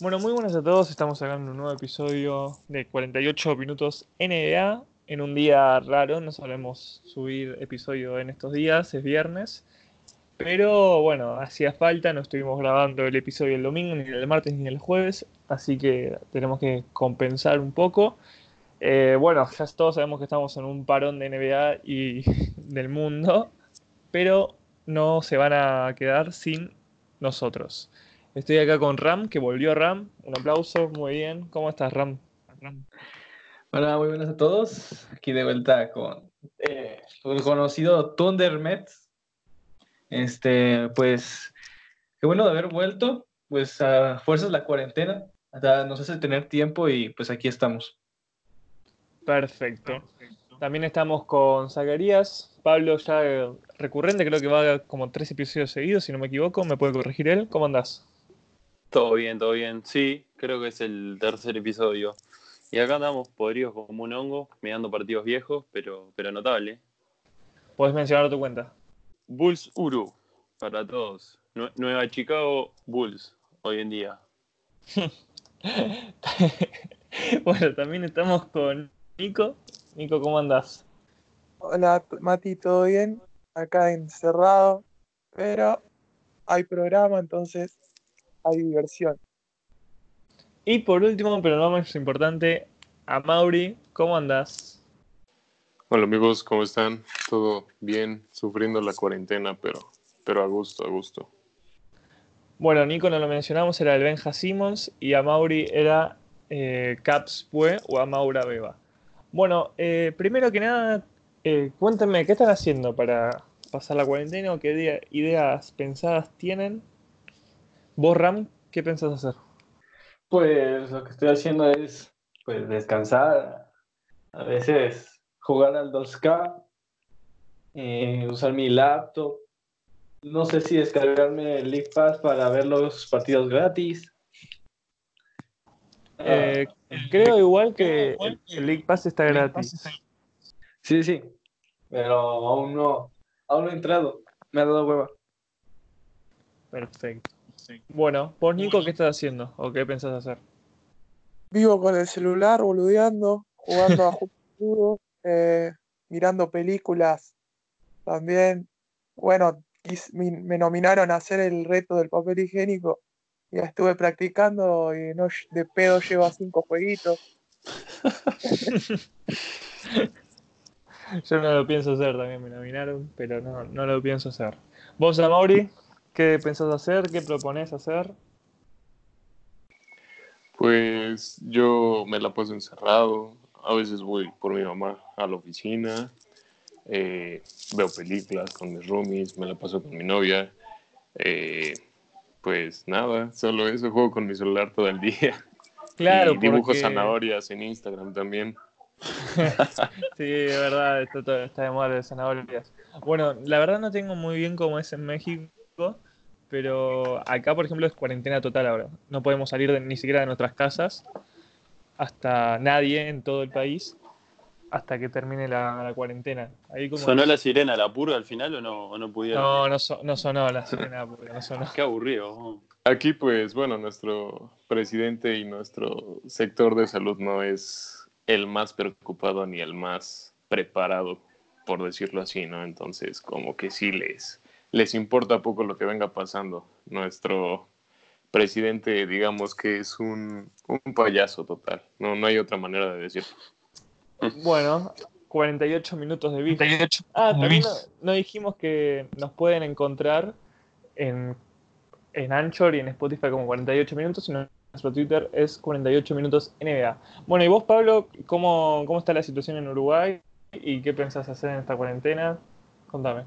Bueno, muy buenas a todos. Estamos sacando un nuevo episodio de 48 minutos NBA. En un día raro, no solemos subir episodio en estos días, es viernes. Pero bueno, hacía falta, no estuvimos grabando el episodio el domingo, ni el martes, ni el jueves. Así que tenemos que compensar un poco. Eh, bueno, ya todos sabemos que estamos en un parón de NBA y del mundo. Pero no se van a quedar sin nosotros. Estoy acá con Ram, que volvió Ram. Un aplauso, muy bien. ¿Cómo estás, Ram? Hola, muy buenas a todos. Aquí de vuelta con eh, el conocido Thunder Mets. Este, pues, qué bueno de haber vuelto. Pues a fuerzas la cuarentena. nos hace tener tiempo y pues aquí estamos. Perfecto. También estamos con Zacarías. Pablo ya recurrente, creo que va como tres episodios seguidos, si no me equivoco. ¿Me puede corregir él? ¿Cómo andás? Todo bien, todo bien. Sí, creo que es el tercer episodio. Y acá andamos podridos como un hongo, mirando partidos viejos, pero, pero notable. ¿Puedes mencionar tu cuenta? Bulls Uru, para todos. Nueva Chicago Bulls, hoy en día. bueno, también estamos con Nico. Nico, ¿cómo andás? Hola, Mati, ¿todo bien? Acá encerrado, pero hay programa, entonces hay diversión. Y por último, pero no más importante, a Mauri, ¿cómo andás? Hola amigos, ¿cómo están? ¿Todo bien? Sufriendo la cuarentena, pero, pero a gusto, a gusto. Bueno, Nico no lo mencionamos, era el Benja Simmons y a Mauri era eh, Caps Pue o a Maura Beba. Bueno, eh, primero que nada, eh, cuéntenme, ¿qué están haciendo para pasar la cuarentena o qué ideas pensadas tienen ¿Vos, Ram, qué pensás hacer? Pues lo que estoy haciendo es pues, descansar, a veces jugar al 2K, eh, usar mi laptop, no sé si descargarme el League Pass para ver los partidos gratis. Eh, creo igual que el League Pass está gratis. Sí, sí, pero aún no, aún no he entrado, me ha dado hueva. Perfecto. Bueno, vos Nico, ¿qué estás haciendo? ¿O qué pensás hacer? Vivo con el celular, boludeando, jugando a juegos, eh, mirando películas también. Bueno, me nominaron a hacer el reto del papel higiénico. y estuve practicando y no, de pedo llevo a cinco jueguitos. Yo no lo pienso hacer, también me nominaron, pero no, no lo pienso hacer. ¿Vos, Amaury? ¿Qué pensás hacer? ¿Qué propones hacer? Pues yo me la paso encerrado. A veces voy por mi mamá a la oficina. Eh, veo películas con mis roomies. Me la paso con mi novia. Eh, pues nada, solo eso. Juego con mi celular todo el día. Claro, y dibujo zanahorias en Instagram también. sí, de verdad, está, está de moda de zanahorias. Bueno, la verdad no tengo muy bien cómo es en México pero acá, por ejemplo, es cuarentena total ahora. No podemos salir ni siquiera de nuestras casas, hasta nadie en todo el país, hasta que termine la, cuarentena. ¿Sonó la sirena, la purga al final o no, no pudieron? No, no, sonó la sirena, purga, no sonó. Qué aburrido. Aquí, pues, bueno, nuestro presidente y nuestro sector de salud no es el más preocupado ni el más preparado, por decirlo así, ¿no? Entonces, como que sí les les importa poco lo que venga pasando. Nuestro presidente, digamos que es un, payaso total. No, no hay otra manera de decirlo. Bueno, 48 minutos de vida. Ah, también no, dijimos que nos pueden encontrar en, en Anchor y en Spotify como 48 minutos, sino nuestro Twitter es 48 minutos NBA. Bueno, y vos, Pablo, ¿cómo, cómo está la situación en Uruguay? ¿Y qué pensás hacer en esta cuarentena? Contame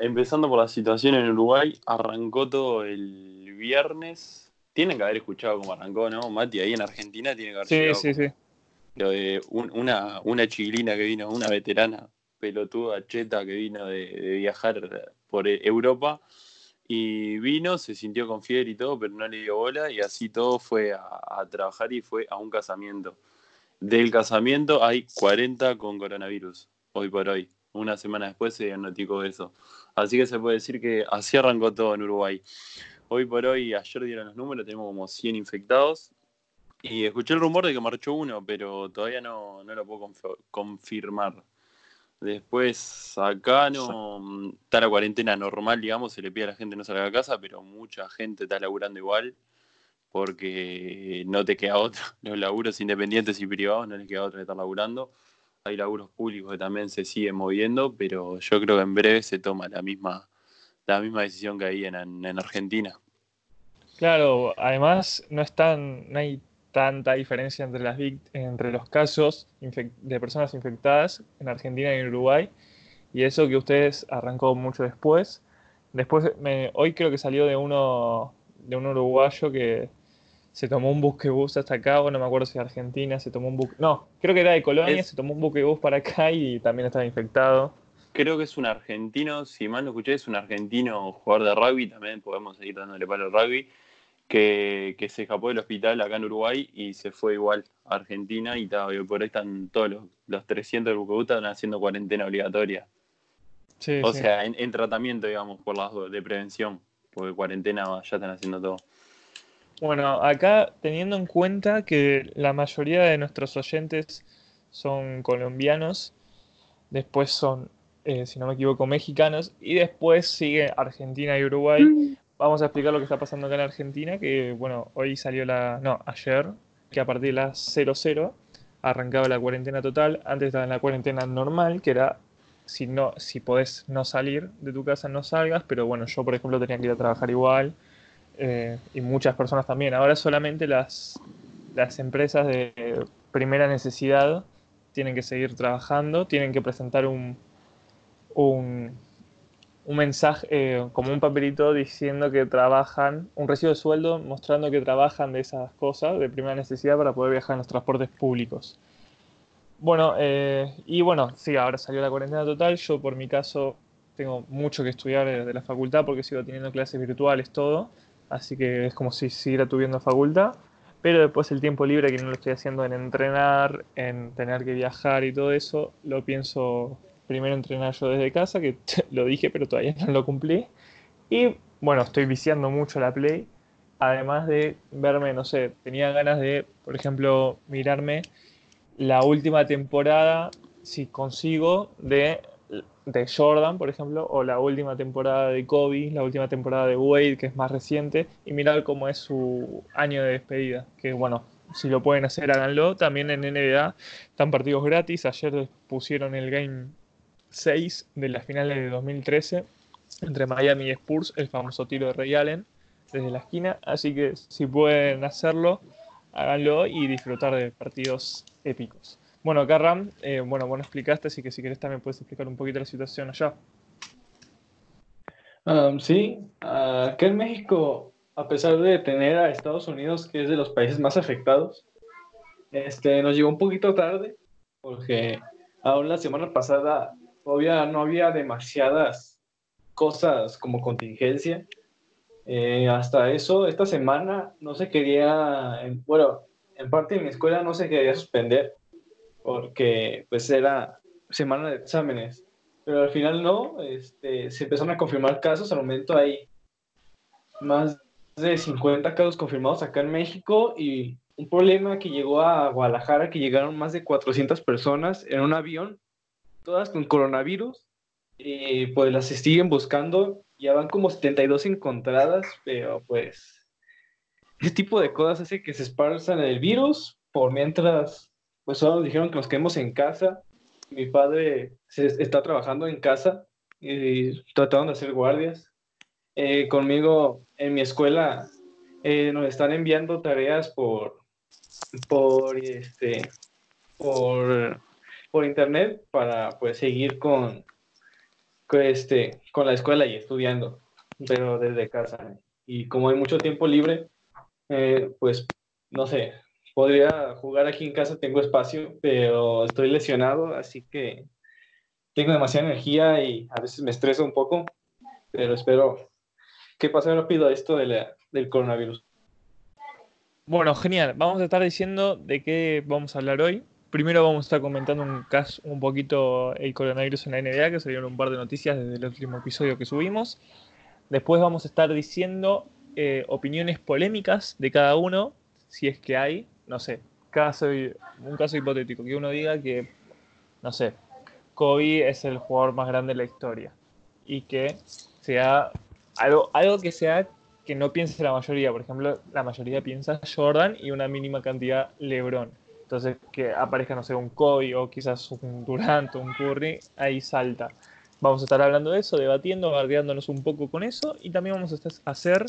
empezando por la situación en Uruguay, arrancó todo el viernes. Tienen que haber escuchado cómo arrancó, ¿no? Mati, ahí en Argentina tiene que haber Sí, sí, sí. Lo de una, una chilina que vino, una veterana pelotuda cheta que vino de, viajar por Europa y vino, se sintió con fiebre y todo, pero no le dio bola y así todo fue a, trabajar y fue a un casamiento. Del casamiento hay 40 con coronavirus, hoy por hoy una semana después se diagnosticó eso. Así que se puede decir que así arrancó todo en Uruguay. hoy por hoy, ayer dieron los números, tenemos como 100 infectados. Y escuché el rumor de que marchó uno, pero todavía no, no lo puedo confirmar. Después, acá no está la cuarentena normal, digamos, se le pide a la gente no salga a casa, pero mucha gente está laburando igual porque no te queda otro. Los laburos independientes y privados no les queda otro de estar laburando. Hay laburos públicos que también se siguen moviendo, pero yo creo que en breve se toma la misma, la misma decisión que hay en, en Argentina. Claro, además no, están, no hay tanta diferencia entre, las, entre los casos de personas infectadas en Argentina y en Uruguay. Y eso que ustedes arrancó mucho después. Después, hoy creo que salió de uno, de un uruguayo que se tomó un bus hasta acá, o no me acuerdo si de Argentina, se tomó un buque, no, creo que era de Colonia, se tomó un bus para acá y también estaba infectado. Creo que es un argentino, si mal no escuché, es un argentino jugador de rugby, también podemos seguir dándole palo al rugby, que, se escapó del hospital acá en Uruguay y se fue igual a Argentina y, por ahí están todos los, los 300 del buquebus están haciendo cuarentena obligatoria. o sea, en, tratamiento, digamos, por las de prevención, porque cuarentena ya están haciendo todo. Bueno, acá teniendo en cuenta que la mayoría de nuestros oyentes son colombianos, después son, eh, si no me equivoco, mexicanos, y después sigue Argentina y Uruguay. Mm. Vamos a explicar lo que está pasando acá en Argentina, que bueno, hoy salió la, no, ayer, que a partir de las 00 arrancaba la cuarentena total, antes estaba en la cuarentena normal, que era si no, si podés no salir de tu casa, no salgas, pero bueno, yo por ejemplo tenía que ir a trabajar igual, eh, y muchas personas también. Ahora solamente las, las empresas de primera necesidad tienen que seguir trabajando, tienen que presentar un, un, mensaje, eh, como un papelito diciendo que trabajan, un recibo de sueldo mostrando que trabajan de esas cosas de primera necesidad para poder viajar en los transportes públicos. Bueno, eh, y bueno, sí, ahora salió la cuarentena total. Yo por mi caso tengo mucho que estudiar de la facultad porque sigo teniendo clases virtuales, todo así que es como si siguiera tuviendo facultad, pero después el tiempo libre que no lo estoy haciendo en entrenar, en tener que viajar y todo eso, lo pienso primero entrenar yo desde casa, que lo dije pero todavía no lo cumplí, y bueno, estoy viciando mucho la Play, además de verme, no sé, tenía ganas de, por ejemplo, mirarme la última temporada, si consigo, de de Jordan, por ejemplo, o la última temporada de Kobe, la última temporada de Wade, que es más reciente, y mirar cómo es su año de despedida. Que bueno, si lo pueden hacer, háganlo. También en NBA están partidos gratis. Ayer pusieron el Game 6 de las finales de 2013 entre Miami y Spurs, el famoso tiro de Ray Allen desde la esquina. Así que si pueden hacerlo, háganlo y disfrutar de partidos épicos. Bueno, acá Ram, eh, bueno, bueno explicaste, así que si querés también puedes explicar un poquito la situación allá. Um, sí, acá en México, a pesar de tener a Estados Unidos, que es de los países más afectados, este, nos llegó un poquito tarde, porque aún la semana pasada todavía no había demasiadas cosas como contingencia. Eh, hasta eso, esta semana no se quería, bueno, en parte de mi escuela no se quería suspender porque pues era semana de exámenes, pero al final no, este, se empezaron a confirmar casos, al momento. Hay más de 50 casos confirmados acá en México y un problema que llegó a Guadalajara, que llegaron más de 400 personas en un avión, todas con coronavirus, y pues las siguen buscando, ya van como 72 encontradas, pero pues ese tipo de cosas hace que se esparzan el virus por mientras pues solo nos dijeron que nos quedemos en casa. Mi padre se está trabajando en casa y trataron de hacer guardias. Eh, conmigo en mi escuela eh, nos están enviando tareas por, por, este, por, por internet para pues seguir con, con, este, con la escuela y estudiando, pero desde casa. Y como hay mucho tiempo libre, eh, pues no sé, podría jugar aquí en casa, tengo espacio, pero estoy lesionado, así que tengo demasiada energía y a veces me estreso un poco, pero espero que pase rápido esto del coronavirus. Bueno, genial. Vamos a estar diciendo de qué vamos a hablar hoy. Primero vamos a estar comentando un caso, un poquito el coronavirus en la NBA, que salieron un par de noticias desde el último episodio que subimos. Después vamos a estar diciendo eh, opiniones polémicas de cada uno, si es que hay, no sé, caso, un caso hipotético, que uno diga que, no sé, Kobe es el jugador más grande de la historia y que sea algo, algo que sea que no piense la mayoría. Por ejemplo, la mayoría piensa Jordan y una mínima cantidad LeBron. Entonces, que aparezca, no sé, un Kobe o quizás un Durant o un Curry, ahí salta. Vamos a estar hablando de eso, debatiendo, bardeándonos un poco con eso y también vamos a hacer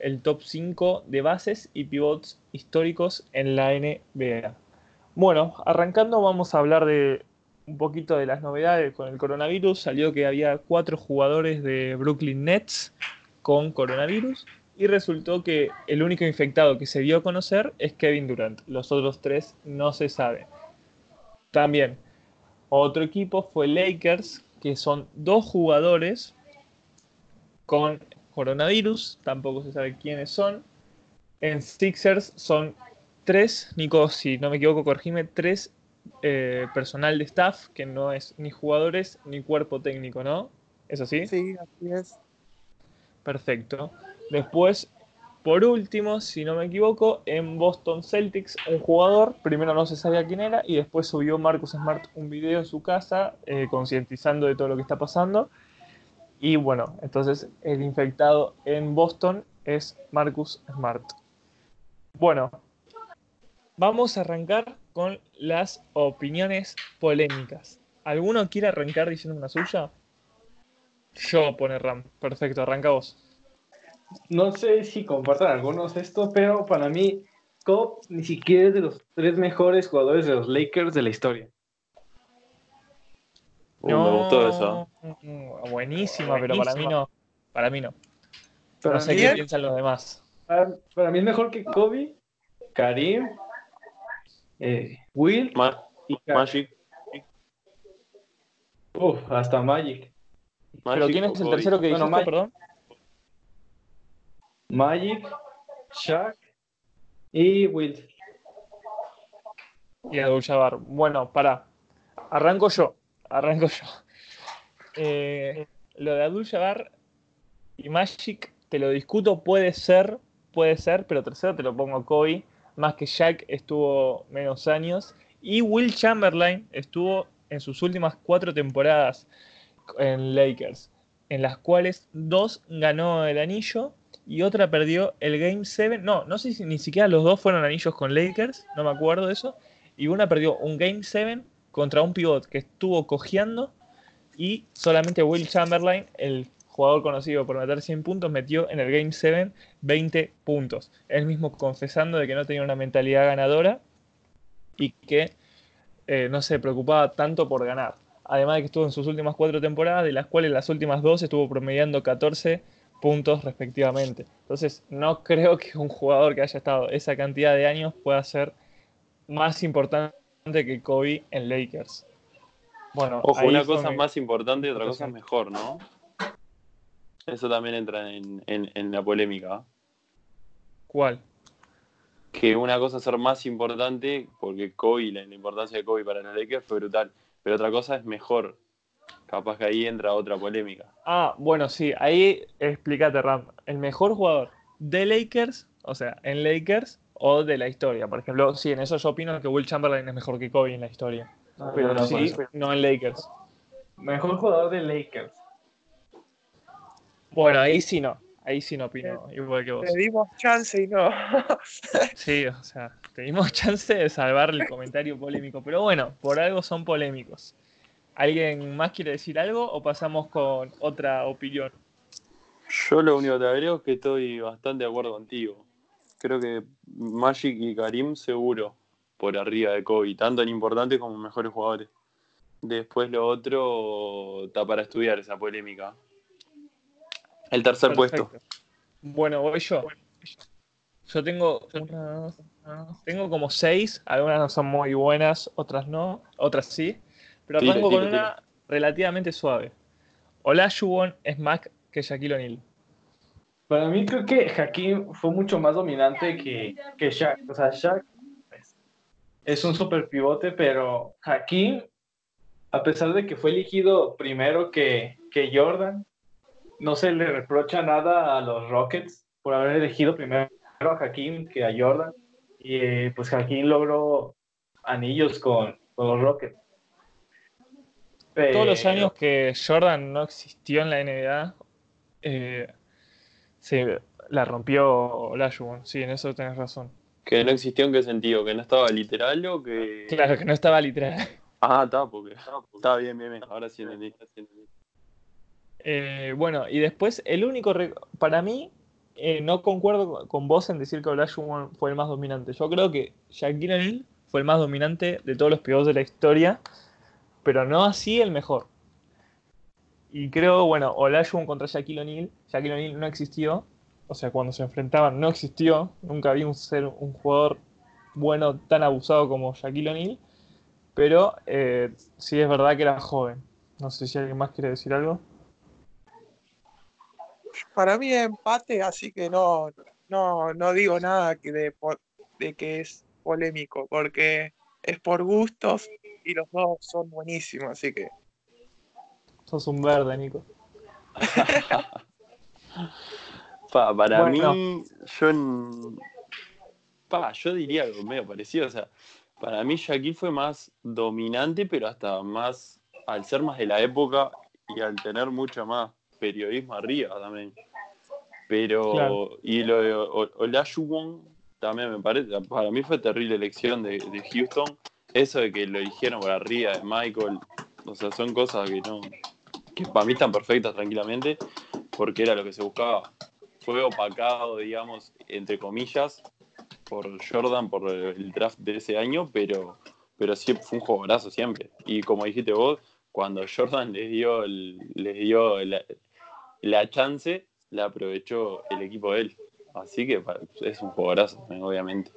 el top 5 de bases y pivots históricos en la NBA. Bueno, arrancando vamos a hablar de un poquito de las novedades con el coronavirus. Salió que había cuatro jugadores de Brooklyn Nets con coronavirus y resultó que el único infectado que se dio a conocer es Kevin Durant. Los otros tres no se sabe. También, otro equipo fue Lakers, que son dos jugadores con coronavirus, tampoco se sabe quiénes son. En Sixers son tres, Nico, si no me equivoco, corregime, tres eh, personal de staff, que no es ni jugadores ni cuerpo técnico, ¿no? ¿Es así? Sí, así es. Perfecto. Después, por último, si no me equivoco, en Boston Celtics, un jugador, primero no se sabía quién era, y después subió Marcus Smart un video en su casa, eh, concientizando de todo lo que está pasando. Y bueno, entonces el infectado en Boston es Marcus Smart. Bueno, vamos a arrancar con las opiniones polémicas. ¿Alguno quiere arrancar diciendo una suya? Yo pone Ram. Perfecto, arranca vos. No sé si compartan algunos esto, pero para mí, Kobe ni siquiera es de los tres mejores jugadores de los Lakers de la historia. Uh, Me gustó eso. Mm, Buenísima, pero para mí no. Para mí no. Para, No sé mí, qué piensan los demás. para, para mí es mejor que Kobe, Karim, eh, Will Ma- y Magic. Uf, hasta Magic. ¿Pero quién es el Kobe. tercero que dijiste, Mike. perdón? Magic, Shaq y Will. Y Abdul-Jabbar. Bueno, para. Arranco yo. Arranco yo. Eh, lo de Abdul-Jabbar y Magic, te lo discuto, puede ser, puede ser, pero tercero te lo pongo a Kobe. Más que Shaq estuvo menos años. Y Will Chamberlain estuvo en sus últimas cuatro temporadas en Lakers, en las cuales dos ganó el anillo y otra perdió el Game 7. No, no sé si ni siquiera los dos fueron anillos con Lakers, no me acuerdo de eso. Y una perdió un Game 7 contra un pivot que estuvo cojeando y solamente Will Chamberlain, el jugador conocido por meter 100 puntos, metió en el Game 7 20 puntos. Él mismo confesando de que no tenía una mentalidad ganadora y que eh, no se preocupaba tanto por ganar. Además de que estuvo en sus últimas cuatro temporadas, de las cuales las últimas dos estuvo promediando 14 puntos respectivamente. Entonces, no creo que un jugador que haya estado esa cantidad de años pueda ser más importante que Kobe en Lakers. Bueno, Ojo, una cosa es mi- más importante y otra cosa es mejor, ¿no? Eso también entra en, en- en la polémica. ¿Cuál? Que una cosa es ser más importante, porque Kobe, la, la importancia de Kobe para los Lakers fue brutal. Pero otra cosa es mejor. Capaz que ahí entra otra polémica. Ah, bueno, sí, ahí explícate, Ram. El mejor jugador de Lakers, o sea, en Lakers o de la historia. Por ejemplo, sí, en eso yo opino que Will Chamberlain es mejor que Kobe en la historia. Pero no, sí, no en Lakers. Mejor jugador de Lakers. Bueno, ahí sí no. Ahí sí no opino igual que vos. Le dimos chance y no. Sí, o sea, tuvimos chance de salvar el comentario polémico. Pero bueno, por algo son polémicos. ¿Alguien más quiere decir algo o pasamos con otra opinión? Yo lo único que te agrego es que estoy bastante de acuerdo contigo. Creo que Magic y Karim seguro por arriba de Kobe, tanto en importantes como en mejores jugadores. Después lo otro está para estudiar esa polémica. El tercer puesto. Bueno, voy yo. Yo tengo una- tengo como seis, algunas no son muy buenas, otras no, otras sí. Pero Tira, arranco con tira, una relativamente suave. Olajuwon es más que Shaquille O'Neal. Para mí creo que Hakim fue mucho más dominante que, que Shaq. O sea, Shaq pues, es un super pivote, pero Hakim, a pesar de que fue elegido primero que, que Jordan, no se le reprocha nada a los Rockets por haber elegido primero a Hakim que a Jordan. Y eh, pues Hakim logró anillos con, con los Rockets. Todos los años que Jordan no existió en la NBA, eh, se la rompió Olajuwon. Sí, en eso tenés razón. Que no existió en qué sentido, que no estaba literal o que. Claro, que no estaba literal. Ah, está, porque. Está bien, bien, bien. Ahora sí entendí. Eh, bueno, y después el único... Para mí, eh, no concuerdo con vos en decir que Olajuwon fue el más dominante. Yo creo que Shaquille O'Neal fue el más dominante de todos los pivots de la historia, pero no así el mejor. Y creo, bueno, Olajuwon contra Shaquille O'Neal. Shaquille O'Neal no existió. O sea, cuando se enfrentaban no existió. Nunca vi un ser un jugador bueno tan abusado como Shaquille O'Neal. Pero eh, sí es verdad que era joven. No sé si alguien más quiere decir algo. Para mí empate, así que no, no, no digo nada que de, de que es polémico, porque es por gustos y los dos son buenísimos, así que Sos un verde, Nico. Pa, para Bueno. mí, yo en- pa, yo diría algo medio parecido. O sea, para mí Shaquille fue más dominante, pero hasta más, al ser más de la época y al tener mucho más periodismo arriba también. Pero, Claro. y lo de Olajuwon también me parece, para mí fue terrible elección de, de Houston. Eso de que lo eligieron por arriba de Michael, o sea, son cosas que no, para mí están perfectas tranquilamente, porque era lo que se buscaba fue opacado, digamos, entre comillas, por Jordan, por el draft de ese año, pero, pero sí fue un jugadorazo siempre. Y como dijiste vos, cuando Jordan les dio, les dio la, chance, la aprovechó el equipo de él. Así que es un jugadorazo, obviamente.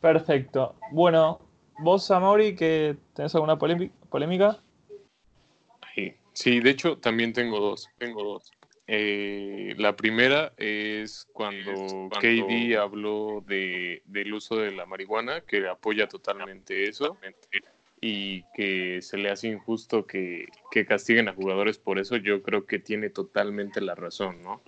Perfecto. Bueno, vos, Amaury, que tenés alguna polémi- polémica? Sí, de hecho también tengo dos, tengo dos. Eh, la primera es cuando KD habló de, del uso de la marihuana, que apoya totalmente eso, y que se le hace injusto que, que castiguen a jugadores por eso, yo creo que tiene totalmente la razón, ¿no?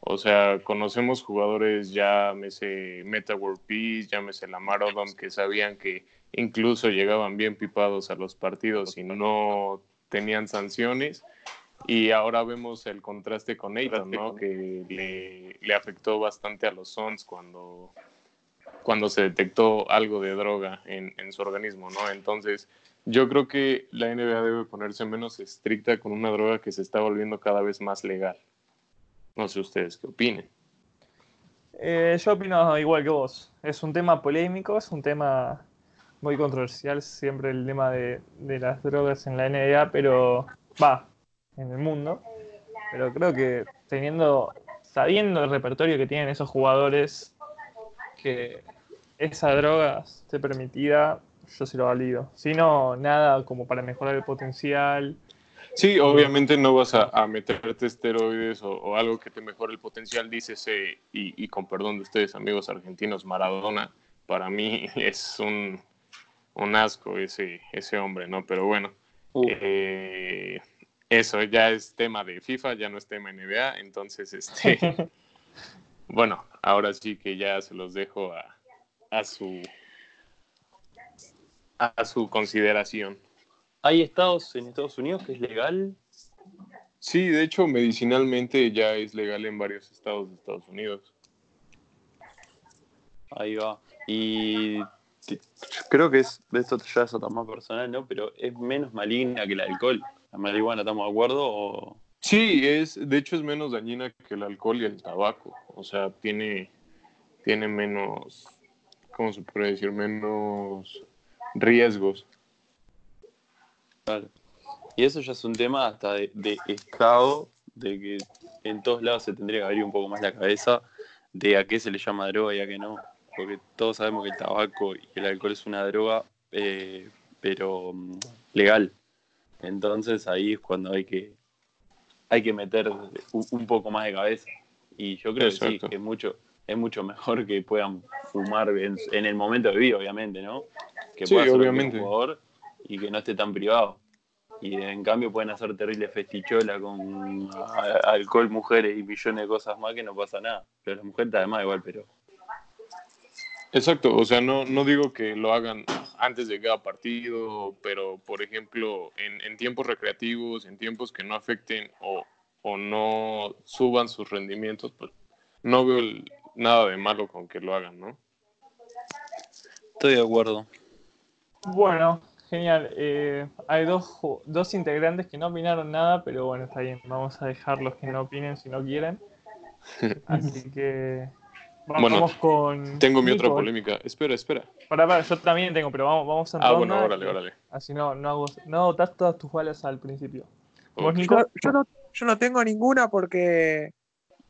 O sea, conocemos jugadores, llámese Meta World Peace, llámese Lamar Odom, que sabían que incluso llegaban bien pipados a los partidos y no tenían sanciones. Y ahora vemos el contraste con Ayton, ¿no? Que le, le afectó bastante a los Suns cuando, cuando se detectó algo de droga en, en su organismo, ¿no? Entonces, yo creo que la NBA debe ponerse menos estricta con una droga que se está volviendo cada vez más legal. No sé ustedes qué opinen. Eh, yo opino igual que vos. Es un tema polémico, es un tema muy controversial, siempre el tema de, de las drogas en la NBA, pero va, en el mundo. Pero creo que teniendo, sabiendo el repertorio que tienen esos jugadores, que esa droga esté permitida, yo se lo valido. Si no, nada como para mejorar el potencial. Sí, obviamente no vas a, meterte esteroides o, o algo que te mejore el potencial, dícese, y, y con perdón de ustedes, amigos argentinos, Maradona, para mí es un, un asco ese, ese hombre, ¿no? Pero bueno, Uh, eh, eso ya es tema de FIFA, ya no es tema NBA, entonces, este, bueno, ahora sí que ya se los dejo a, a su a su consideración. Hay estados en Estados Unidos que es legal. Sí, de hecho, medicinalmente ya es legal en varios estados de Estados Unidos. Ahí va. Y t- creo que es, de esto ya es otra más personal, ¿no? Pero es menos maligna que el alcohol. La marihuana, ¿estamos de acuerdo? O... Sí, es, de hecho es menos dañina que el alcohol y el tabaco. O sea, tiene, tiene menos, ¿cómo se puede decir? Menos riesgos. Claro. Y eso ya es un tema hasta de, de Estado, de que en todos lados se tendría que abrir un poco más la cabeza de a qué se le llama droga y a qué no. Porque todos sabemos que el tabaco y el alcohol es una droga, eh, pero mm, legal. Entonces ahí es cuando hay que, hay que meter un, poco más de cabeza. Y yo creo que sí, que es mucho, es mucho mejor que puedan fumar en, en el momento de vida, obviamente, ¿no? Que Sí, pueda ser un jugador y que no esté tan privado. Y en cambio pueden hacer terrible festichola con a- alcohol, mujeres y millones de cosas más que no pasa nada. Pero las mujeres además igual, pero Exacto, o sea, no, no digo que lo hagan antes de cada partido, pero por ejemplo, en, en tiempos recreativos, en tiempos que no afecten o, o no suban sus rendimientos, pues no veo el- nada de malo con que lo hagan, ¿no? estoy de acuerdo. Bueno, genial. Eh, hay dos, dos integrantes que no opinaron nada, pero bueno, está bien. Vamos a dejarlos que no opinen si no quieren. Así que vamos Bueno, con. Tengo mi otra polémica. Espera, espera. Pará, pará, yo también tengo, pero vamos, vamos en Ah, bueno, órale, órale. Así no, no hago, no botas todas tus balas al principio. ¿Vos, Ok. Nico? Yo, yo no, yo no tengo ninguna porque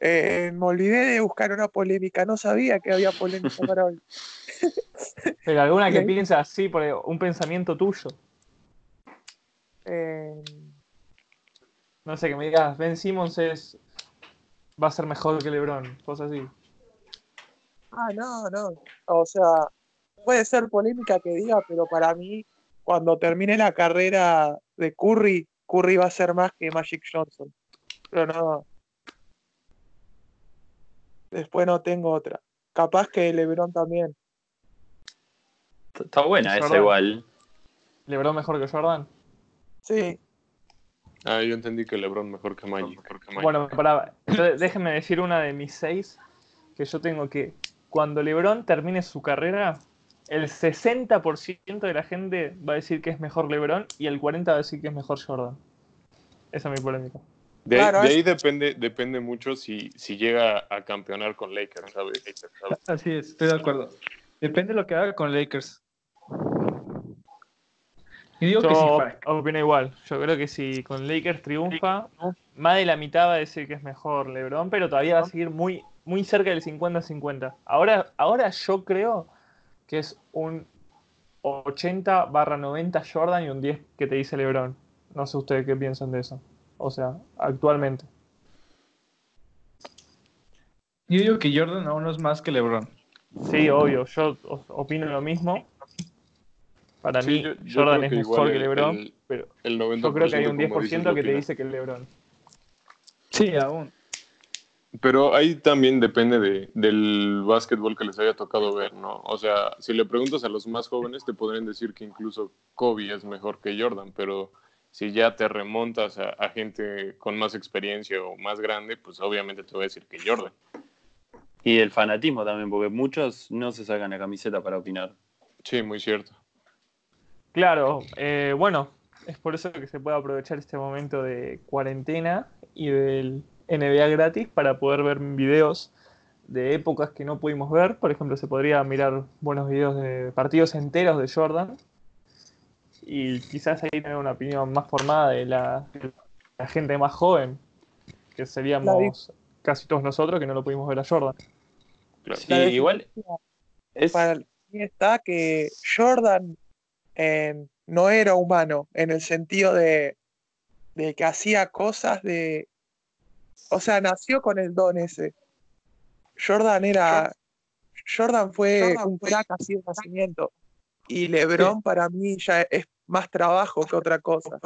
eh, me olvidé de buscar una polémica. No sabía que había polémica para hoy. Pero alguna que Ok. piense así, por un pensamiento tuyo. Eh, No sé, que me digas, Ben Simmons es, va a ser mejor que LeBron, cosas así. Ah, no, no. O sea, puede ser polémica que diga, pero para mí, cuando termine la carrera de Curry, Curry va a ser más que Magic Johnson. Pero no. Después no tengo otra. Capaz que LeBron también. Está buena esa Jordan. igual. LeBron mejor que Jordan. Sí, Ah, yo entendí que LeBron mejor que Magic. mejor que Magic. Bueno, pará, entonces déjenme decir una de mis seis, que yo tengo que, cuando LeBron termine su carrera, el 60% de la gente va a decir que es mejor LeBron y el 40% va a decir que es mejor Jordan. Esa es mi polémica. De, Claro, de es- ahí depende, depende mucho si, si llega a campeonar con Lakers, ¿sabes? Así es, estoy de acuerdo. Depende de lo que haga con Lakers. Y digo que sí, Yo opino igual. Yo creo que si con Lakers triunfa, más de la mitad va a decir que es mejor LeBron, pero todavía va a seguir muy, muy cerca del 50-50. Ahora, ahora yo creo que es un 80 barra 90 Jordan y un 10 que te dice LeBron. No sé ustedes qué piensan de eso. O sea, actualmente. yo digo que Jordan aún no es más que LeBron. Sí, obvio. Yo opino lo mismo. Para Sí, mí, yo- yo Jordan es que mejor que el- LeBron, el- pero El 90% yo creo que hay un como dices, 10% lo que te dice que es LeBron. Sí, aún. Pero ahí también depende de, del básquetbol que les haya tocado ver, ¿no? O sea, si le preguntas a los más jóvenes, te podrían decir que incluso Kobe es mejor que Jordan, pero si ya te remontas a, a gente con más experiencia o más grande, pues obviamente te voy a decir que Jordan. Y el fanatismo también, porque muchos no se sacan la camiseta para opinar. Sí, muy cierto. Claro, eh, bueno, es por eso que se puede aprovechar este momento de cuarentena y del NBA gratis para poder ver videos de épocas que no pudimos ver. Por ejemplo, se podría mirar buenos videos de partidos enteros de Jordan y quizás ahí tener una opinión más formada de la, de la gente más joven, que seríamos casi todos nosotros que no lo pudimos ver a Jordan. Sí, La igual es, para mí está que Jordan eh, no era humano en el sentido de, de que hacía cosas de... O sea, nació con el don ese. Jordan era... Jordan fue un crack así de nacimiento. Y LeBron para mí ya es más trabajo que otra cosa.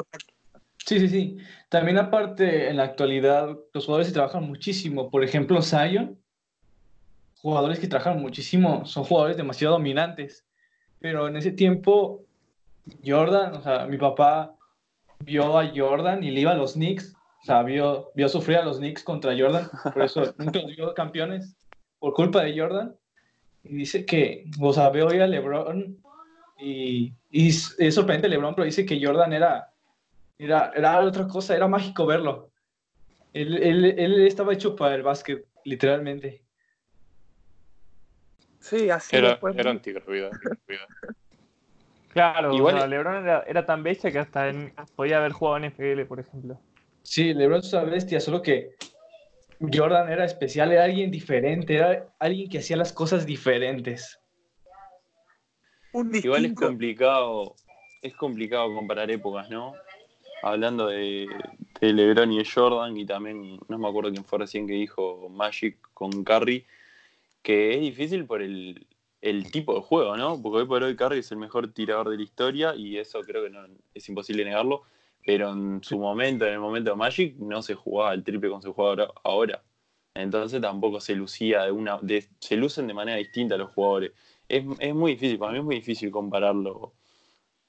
Sí, sí, sí. También aparte, en la actualidad, los jugadores se trabajan muchísimo. Por ejemplo, Zion, jugadores que trabajan muchísimo, son jugadores demasiado dominantes. Pero en ese tiempo, Jordan, o sea, mi papá vio a Jordan y le iba a los Knicks. O sea, vio, vio sufrir a los Knicks contra Jordan. Por eso nunca los vio campeones por culpa de Jordan. Y dice que, o sea, veo hoy a LeBron y, y es sorprendente LeBron, pero dice que Jordan era era, era otra cosa, era mágico verlo. Él, él, él estaba hecho para el básquet, literalmente. Sí, así Era, después- era antigravedad. antigravedad. Claro, Igual- o sea, LeBron era, era tan bestia que hasta en- podía haber jugado en FL, por ejemplo. Sí, LeBron es una bestia, solo que Jordan era especial, era alguien diferente, era alguien que hacía las cosas diferentes. un igual es complicado, es complicado comparar épocas, ¿no? Hablando de, de LeBron y de Jordan, y también, no me acuerdo quién fue recién que dijo Magic con Curry, que es difícil por el, el tipo de juego, ¿no? Porque hoy por hoy Curry es el mejor tirador de la historia, y eso creo que no, es imposible negarlo. Pero en su momento, en el momento de Magic, no se jugaba el triple como se juega ahora-. Entonces tampoco se lucía de una. de- se lucen de manera distinta los jugadores. Es, es muy difícil, para mí es muy difícil compararlo,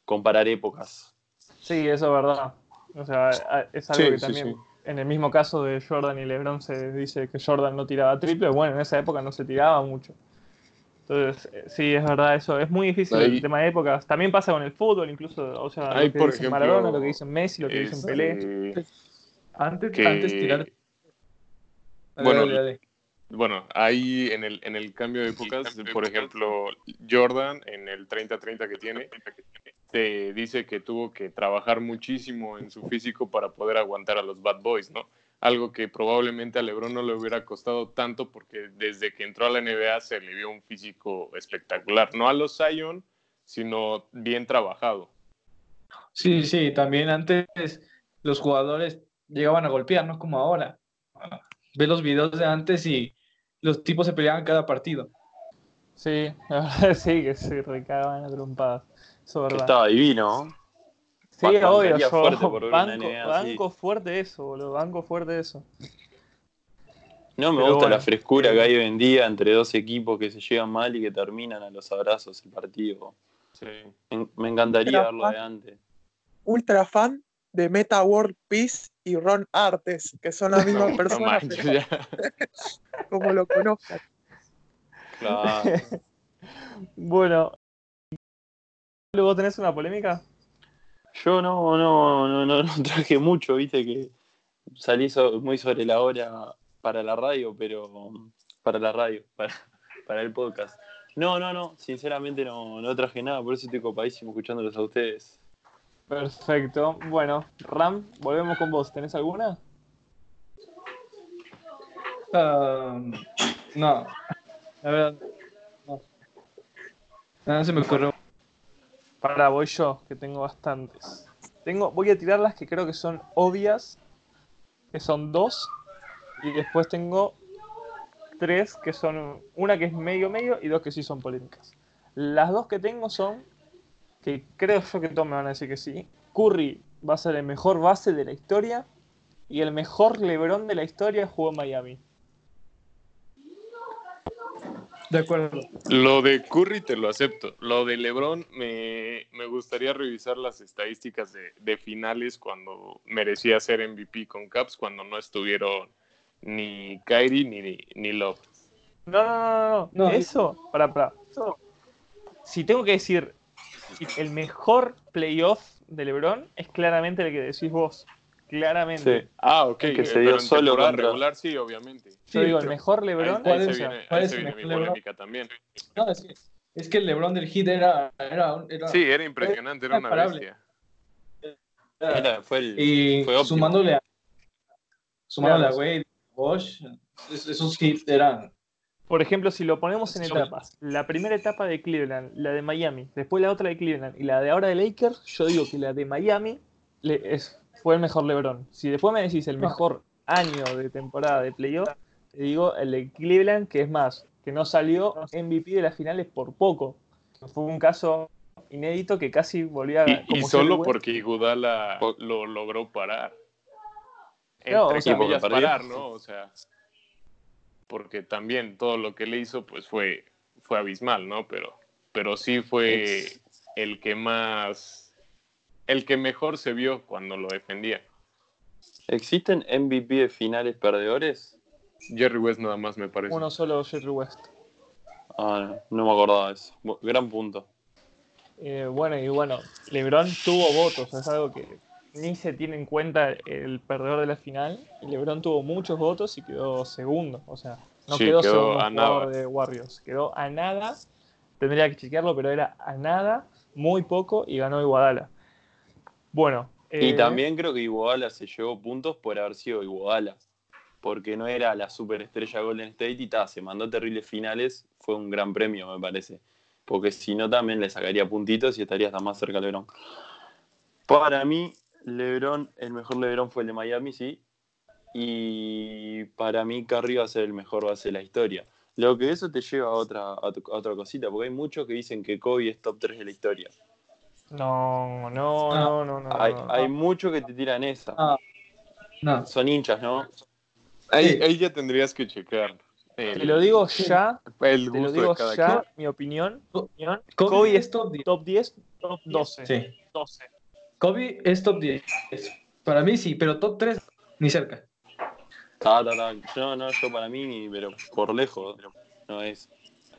comparar épocas. Sí, eso es verdad. O sea, es algo Sí, que sí, también, sí. en el mismo caso de Jordan y LeBron, se dice que Jordan no tiraba triple. Bueno, en esa época no se tiraba mucho. Entonces, eh, sí, es verdad eso. Es muy difícil Ahí- el tema de épocas. También pasa con el fútbol, incluso, o sea, lo que por dicen ejemplo, Maradona, lo que dicen Messi, lo que dicen Pelé. Antes, que- antes tirar. Dale, Bueno, dale, dale. Bueno, ahí en el, en el cambio de épocas, por ejemplo, Jordan en el 30-30 que tiene, te dice que tuvo que trabajar muchísimo en su físico para poder aguantar a los Bad Boys, ¿no? Algo que probablemente a LeBron no le hubiera costado tanto porque desde que entró a la NBA se le vio un físico espectacular, no a los Zion, sino bien trabajado. Sí, sí, también antes los jugadores llegaban a golpear, no como ahora. Ve los videos de antes y los tipos se peleaban cada partido. Sí, sí, que se recagaban a trompadas. Eso Que estaba divino. Sí, obvio, fuerte por banco, NBA fuerte eso, boludo, banco fuerte eso. No me Pero gusta bueno, la frescura que hay hoy en día entre dos equipos que se llevan mal y que terminan a los abrazos el partido. Me, me encantaría verlo fan. de antes. Ultra fan de Meta World Peace y Ron Artes, que son la misma No, no persona, manches, pero ya. como lo conozcan. Claro. Bueno, ¿vos tenés una polémica? Yo no, no, no, no, no traje mucho, viste que salí so- muy sobre la hora para la radio, pero para la radio, para, para el podcast. No, no, no, sinceramente no, no traje nada, por eso estoy copadísimo escuchándolos a ustedes. Perfecto. Bueno, Ram, volvemos con vos. ¿Tenés alguna? Ah, no, la verdad, no. Nada se me ocurrió. Para, voy yo, que tengo bastantes. Tengo, voy a tirar las que creo que son obvias, que son dos, y después tengo tres que son, una que es medio medio y dos que sí son polémicas. Las dos que tengo son, que creo yo que todos me van a decir que sí, Curry va a ser el mejor base de la historia y el mejor LeBron de la historia jugó en Miami. De acuerdo. Lo de Curry te lo acepto. Lo de LeBron me, me gustaría revisar las estadísticas de, de finales cuando merecía ser MVP con Caps, cuando no estuvieron ni Kyrie ni, ni Love. No, no, no, no, no. No, Eso, para, para. Eso, si tengo que decir el mejor playoff de LeBron es claramente el que decís vos. Claramente. Sí. Ah, ok. Que se pero dio solo contra- regular, sí, obviamente. Yo Sí, digo, el mejor LeBron ahí ¿cuál se es- viene, cuál ahí es se el viene mi mejor LeBron? polémica también. No, es que, es que el LeBron del Heat era, era, era- Sí, era impresionante, era una bestia. era- fue el, y fue sumándole a sumándole a. Wade, Bosch, es- esos hits eran Por ejemplo, si lo ponemos en etapas, la primera etapa de Cleveland, la de Miami, después la otra de Cleveland y la de ahora de Lakers, yo digo que la de Miami le- es, fue el mejor LeBron. Si después me decís el mejor año de temporada de playoff, te digo el de Cleveland, que es más, que no salió MVP de las finales por poco. Fue un caso inédito que casi volvía Y, y como solo porque Iguodala Por- lo logró parar. No, Entre o sea, comillas, parar, ¿no? O sea, porque también todo lo que le hizo, pues fue, fue abismal, ¿no? Pero, pero sí fue el que más, el que mejor se vio cuando lo defendía. ¿Existen MVP de finales perdedores? Jerry West nada más me parece. uno solo Jerry West. Ah, no, no me acordaba de eso. Gran punto. Eh, bueno, y bueno, LeBron tuvo votos, es algo que ni se tiene en cuenta el perdedor de la final. LeBron tuvo muchos votos y quedó segundo, o sea, no Sí, quedó, quedó segundo a jugador nada. de Warriors, quedó a nada. Tendría que chequearlo, pero era a nada, muy poco y ganó Iguodala. Bueno, Y eh, también creo que Iguodala se llevó puntos por haber sido Iguodala. Porque no era la superestrella Golden State y ta, se mandó terribles finales. Fue un gran premio, me parece. Porque si no, también le sacaría puntitos y estaría hasta más cerca de LeBron. Para mí, LeBron, el mejor LeBron fue el de Miami, sí. Y para mí, Curry va a ser el mejor base de la historia. Lo que eso te lleva a otra, a tu- a otra cosita, porque hay muchos que dicen que Kobe es top 3 de la historia. No, no, Ah. no, no, no. Hay, no. hay muchos que te tiran esa. Ah. No. Son hinchas, ¿no? Ahí, Sí. ahí ya tendrías que checar. el- Te lo digo ya, El te lo gusto digo de cada ya, quien. mi opinión. Opinión. Kobe, Kobe es top 10. Top 10, top 12. Sí. 12. Kobe es top 10. Para mí sí, pero top 3 ni cerca. Ta, ta, ta. No, no, yo para mí, ni- pero por lejos no es.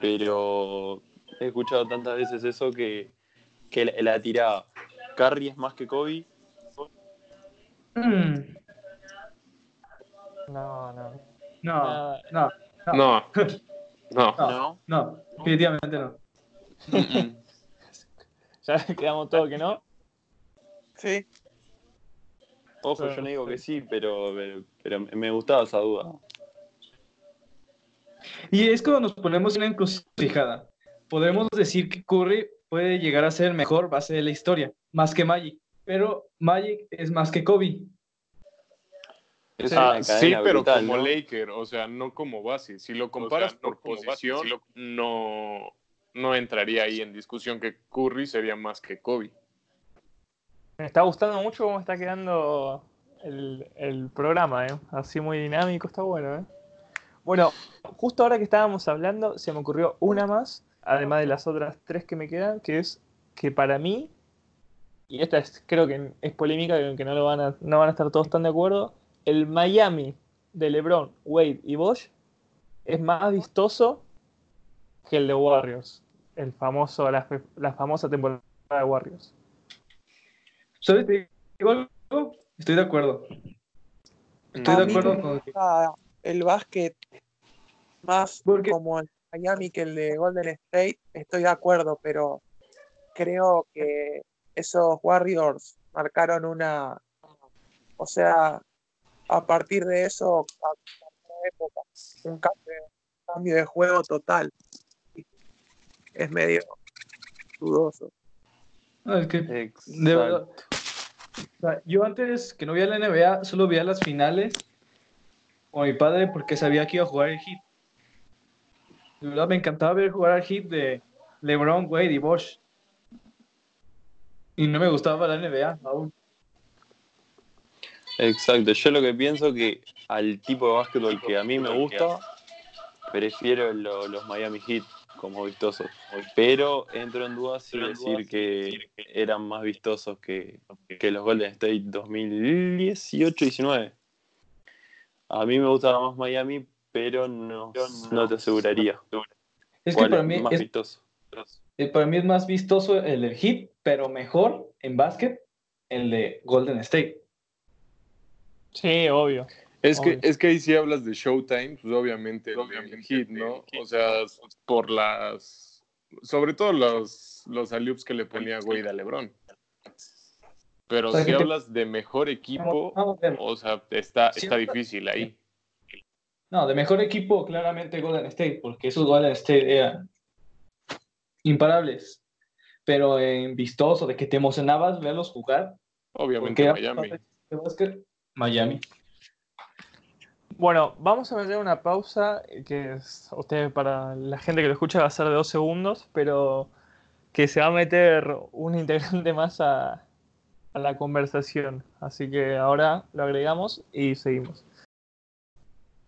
Pero he escuchado tantas veces eso que, que la, la tirada. Curry es más que Kobe. Mm, No, no. no, no, No, no. No. ¿No? no, definitivamente no. Ya quedamos todos que no. Sí, Ojo, yo no digo que sí, pero, pero, pero me gustaba esa duda. Y es cuando nos ponemos en una encrucijada. Podemos decir que Curry puede llegar a ser el mejor base de la historia, más que Magic. Pero Magic es más que Kobe. Es Ah, sí, pero brutal, como ¿no? Laker, o sea, no como base. Si lo comparas no por base, posición, si lo- no, no entraría ahí en discusión que Curry sería más que Kobe. Me está gustando mucho cómo está quedando el, el programa, ¿eh? Así muy dinámico, está bueno, ¿eh? Bueno, justo ahora que estábamos hablando, se me ocurrió una más, además de las otras tres que me quedan, que es que para mí, y esta es, creo que es polémica, que no, lo van a, no van a estar todos tan de acuerdo, el Miami de LeBron, Wade y Bosch es más vistoso que el de Warriors, el famoso, la, la famosa temporada de Warriors. ¿Sabes? Estoy de acuerdo. Estoy de acuerdo con el básquet más Porque- como el Miami que el de Golden State, estoy de acuerdo, pero creo que esos Warriors marcaron una, o sea, a partir de eso, cambió la época, un cambio, cambio de juego total. Es medio dudoso. No, es que Exacto. De verdad. O sea, yo antes que no veía la NBA, solo veía las finales con mi padre porque sabía que iba a jugar el hit. De verdad me encantaba ver jugar al hit de LeBron, Wade y Bosch. Y no me gustaba la NBA aún. Exacto, yo lo que pienso que al tipo de básquetbol que a mí me gusta, prefiero lo- los Miami Heat como vistosos. Pero entro en duda si decir que eran más vistosos que, que los Golden State 2018-19. A mí me gustaba más Miami, pero no, no te aseguraría. Es que para es mí más es, vistoso. eh, para mí es más vistoso el del hit, pero mejor en básquet el de Golden State. Sí, obvio. Es que, es que ahí sí hablas de Showtime, pues obviamente, el de hit, ¿no? O sea, por las. Sobre todo los, los que le ponía Wade a LeBron. Pero O sea, si te- hablas de mejor equipo, o sea, está, está no- difícil ahí. No, de mejor equipo, claramente Golden State, porque esos Golden State eran imparables. Pero en vistoso, de que te emocionabas verlos jugar, Obviamente Miami. básquet, Miami. Bueno, vamos a meter una pausa eh, que es, usted para la gente que lo escucha va a ser de dos segundos, pero que se va a meter un integrante más a, a la conversación. Así que ahora lo agregamos y seguimos.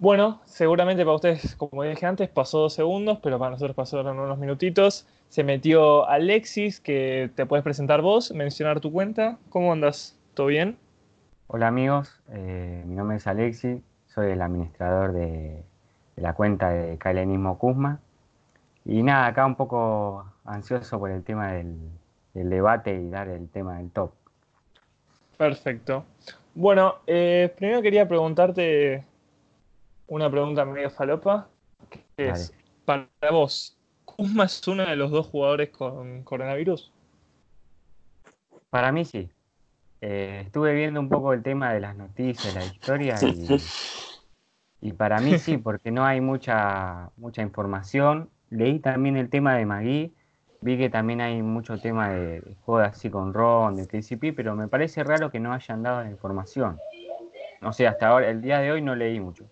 Bueno, seguramente para ustedes, como dije antes, pasó dos segundos, pero para nosotros pasaron unos minutitos. Se metió Alexis, que te puedes presentar vos, mencionar tu cuenta. ¿Cómo andas? ¿Todo bien? Hola amigos, eh, mi nombre es Alexi, soy el administrador de, de la cuenta de Kailenismo Kuzma. Y nada, acá un poco ansioso por el tema del, del debate y dar el tema del top. Perfecto. Bueno, eh, primero quería preguntarte una pregunta medio falopa, que es, para vos, ¿Kuzma es uno de los dos jugadores con coronavirus? Para mí sí. Eh, estuve viendo un poco el tema de las noticias, la historia, y, y para mí sí, porque no hay mucha, mucha información. Leí también el tema de Magui, vi que también hay mucho tema de, de juego así con Ron, de TCP, pero me parece raro que no hayan dado la información. No sé, hasta ahora, el día de hoy no leí mucho.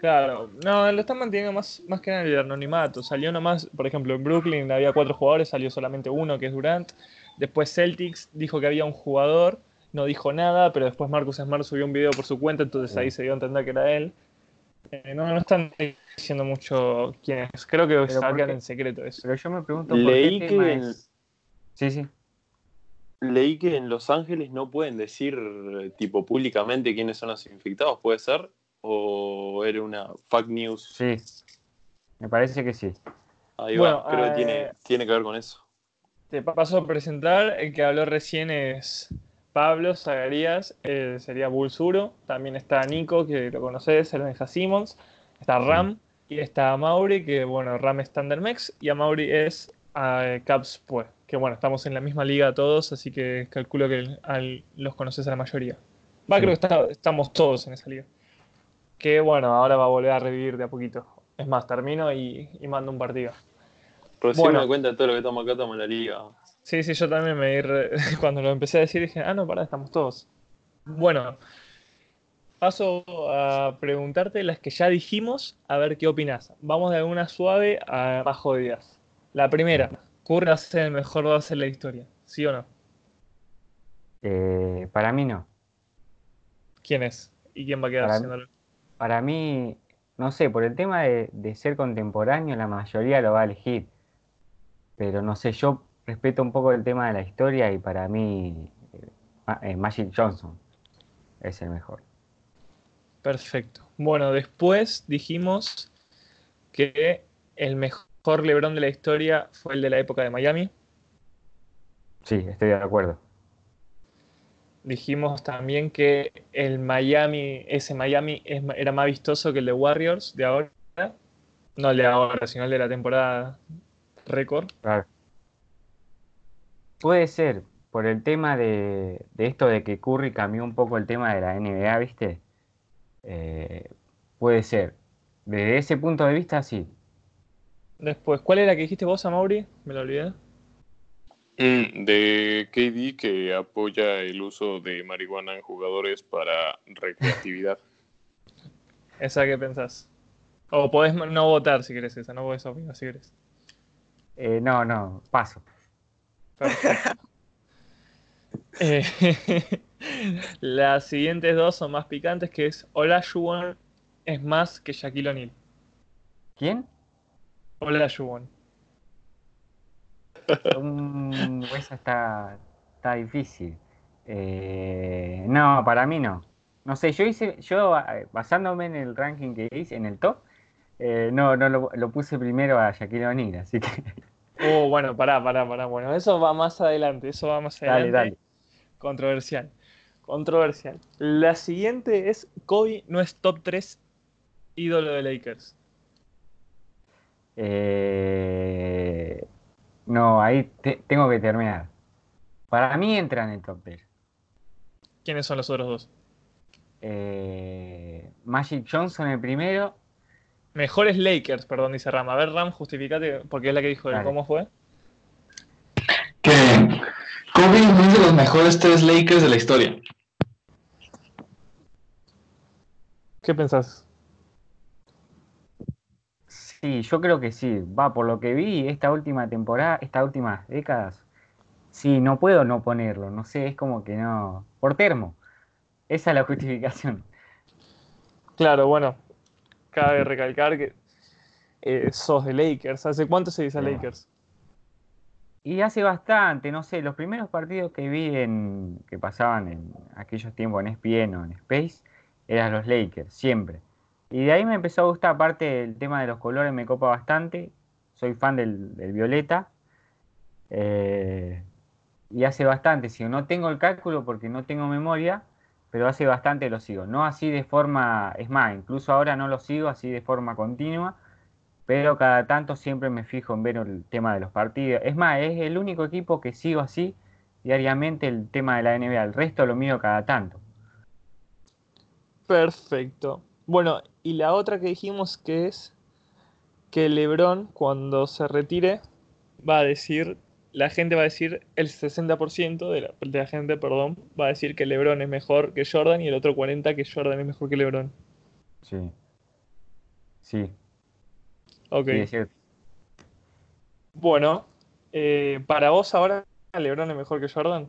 Claro, no, lo están manteniendo más, más que nada el anonimato. Salió nomás, por ejemplo, en Brooklyn había cuatro jugadores, salió solamente uno, que es Durant. Después Celtics dijo que había un jugador, no dijo nada, pero después Marcus Smart subió un video por su cuenta, entonces ahí se dio a entender que era él. Eh, no, no están diciendo mucho quién es. Creo que ¿por qué? en secreto eso. Pero yo me pregunto por Leí qué que en- es- Sí, sí. Leí que en Los Ángeles no pueden decir tipo públicamente quiénes son los infectados, ¿puede ser? ¿O era una fake news? Sí. Me parece que sí. Ahí Bueno, va, creo eh, que tiene, tiene que ver con eso. Te paso a presentar. El que habló recién es Pablo Zagarías, eh, sería Bulsuro. También está Nico, que lo conoces, el Benja Simmons. Está Ram y está Mauri, que bueno, Ram es Thundermex y a Mauri es eh, Caps pues. Que bueno, estamos en la misma liga todos, así que calculo que al- los conoces a la mayoría. Va, Sí. creo que está- estamos todos en esa liga. Que bueno, ahora va a volver a revivir de a poquito. Es más, termino y, y mando un partido. Recién bueno. me doy cuenta de todo lo que estamos acá, estamos en la liga. Sí, sí, yo también me di re- cuando lo empecé a decir dije, ah, no, pará, estamos todos. Bueno, paso a preguntarte las que ya dijimos, a ver qué opinas. Vamos de alguna suave a más jodidas. La primera, Curry va a ser el mejor base de la historia, ¿sí o no? Eh, para mí no. ¿Quién es? ¿Y quién va a quedar Para- haciéndolo? Para mí, no sé, por el tema de, de ser contemporáneo, la mayoría lo va a elegir. Pero no sé, yo respeto un poco el tema de la historia y para mí eh, eh, Magic Johnson es el mejor. Perfecto. Bueno, después dijimos que el mejor LeBron de la historia fue el de la época de Miami. Sí, estoy de acuerdo. Dijimos también que el Miami, ese Miami es- era más vistoso que el de Warriors de ahora. No el de ahora, sino el de la temporada récord. Claro. Puede ser por el tema de, de esto de que Curry cambió un poco el tema de la NBA, ¿viste? Eh, puede ser. Desde ese punto de vista, sí. Después, ¿cuál era que dijiste vos, Amaury? Me lo olvidé. Mm, De KD que apoya el uso de marihuana en jugadores para recreatividad. Esa que pensás. O podés no votar si querés esa, no podés opinar si querés. Eh, no, no, paso. Eh, las siguientes dos son más picantes, que es Olajuwon es más que Shaquille O'Neal. ¿Quién? Olajuwon. Mm, esa está, está difícil. Eh, no, para mí no. No sé, yo hice, yo eh, basándome en el ranking que hice, en el top, eh, no, no lo, lo puse primero a Shaquille O'Neal, así que Oh, bueno, pará, pará, pará. Bueno, eso va más adelante, eso va más dale, adelante. dale. Controversial. Controversial. La siguiente es Kobe no es top 3 ídolo de Lakers. Eh, no, ahí te- tengo que terminar. Para mí entra en el top 3. ¿Quiénes son los otros dos? Eh, Magic Johnson el primero. Mejores Lakers, perdón, dice Ram. A ver, Ram, justificate, porque es la que dijo él. ¿Cómo fue? Que Kobe es uno de los mejores tres Lakers de la historia. ¿Qué pensás? Sí, yo creo que sí. Va, por lo que vi esta última temporada, estas últimas décadas, sí, no puedo no ponerlo. No sé, es como que no. Por termo. Esa es la justificación. Claro, bueno, cabe recalcar que eh, sos de Lakers. ¿Hace cuánto se dice a. Lakers? Y hace bastante, no sé, los primeros partidos que vi en que pasaban en aquellos tiempos en ESPN o en Space eran los Lakers, siempre. Y de ahí me empezó a gustar, aparte el tema de los colores me copa bastante. Soy fan del, violeta. Eh, y hace bastante, sigo. No tengo el cálculo porque no tengo memoria, pero hace bastante lo sigo. No así de forma, es más, incluso ahora no lo sigo así de forma continua, pero cada tanto siempre me fijo en ver el tema de los partidos. Es más, es el único equipo que sigo así diariamente el tema de la NBA. El resto lo miro cada tanto. Perfecto. Bueno, y la otra que dijimos que es que LeBron cuando se retire va a decir, la gente va a decir, el 60% de la, de la gente, perdón, va a decir que LeBron es mejor que Jordan y el otro 40% que Jordan es mejor que LeBron. Sí. Sí, Ok. sí. Bueno, eh, para vos ahora, ¿LeBron es mejor que Jordan?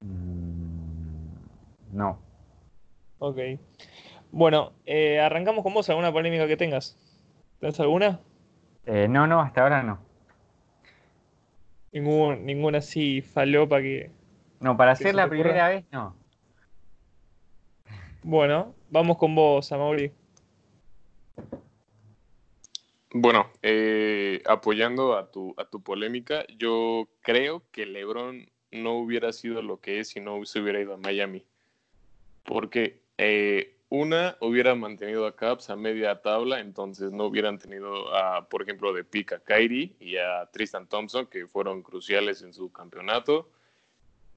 Mm, No. Ok. Bueno, eh, arrancamos con vos. ¿Alguna polémica que tengas? ¿Tenés alguna? Eh, no, no, hasta ahora no. Ningún, ninguna así falopa que. No, para ¿Que ser se la ocurra? primera vez, no. Bueno, vamos con vos, Amaury. Bueno, eh, apoyando a tu, a tu polémica, yo creo que LeBron no hubiera sido lo que es si no se hubiera ido a Miami. Porque eh, una hubiera mantenido a Caps a media tabla, entonces no hubieran tenido, a, por ejemplo, de pick a Kyrie y a Tristan Thompson, que fueron cruciales en su campeonato.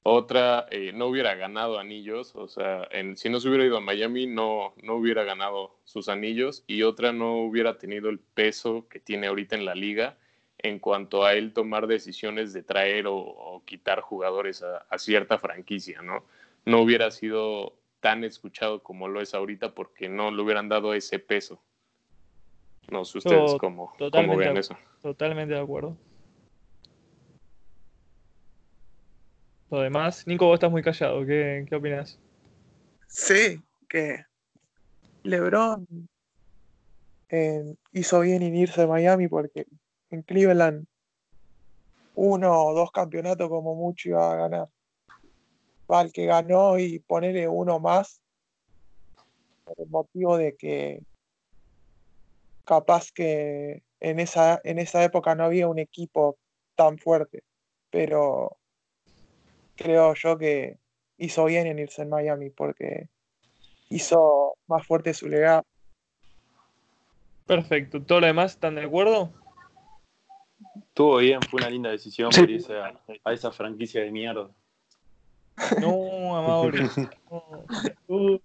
Otra, eh, no hubiera ganado anillos, o sea, si no se hubiera ido a Miami, no, no hubiera ganado sus anillos. Y otra, no hubiera tenido el peso que tiene ahorita en la liga en cuanto a él tomar decisiones de traer o, o quitar jugadores a, a cierta franquicia, ¿no? No hubiera sido tan escuchado como lo es ahorita porque no le hubieran dado ese peso. No sé ustedes To- cómo, cómo de- eso. Totalmente de acuerdo. Lo demás, Nico, vos estás muy callado. ¿Qué, qué opinas? Sí, que LeBron eh, hizo bien en irse a Miami porque en Cleveland uno o dos campeonatos como mucho iba a ganar. Va el que ganó y ponerle uno más por el motivo de que capaz que en esa, en esa época no había un equipo tan fuerte, pero creo yo que hizo bien en irse en Miami porque hizo más fuerte su legado. Perfecto. ¿Todo lo demás están de acuerdo? Estuvo bien, fue una linda decisión Sí. por irse a, a esa franquicia de mierda. No, Amaury. No.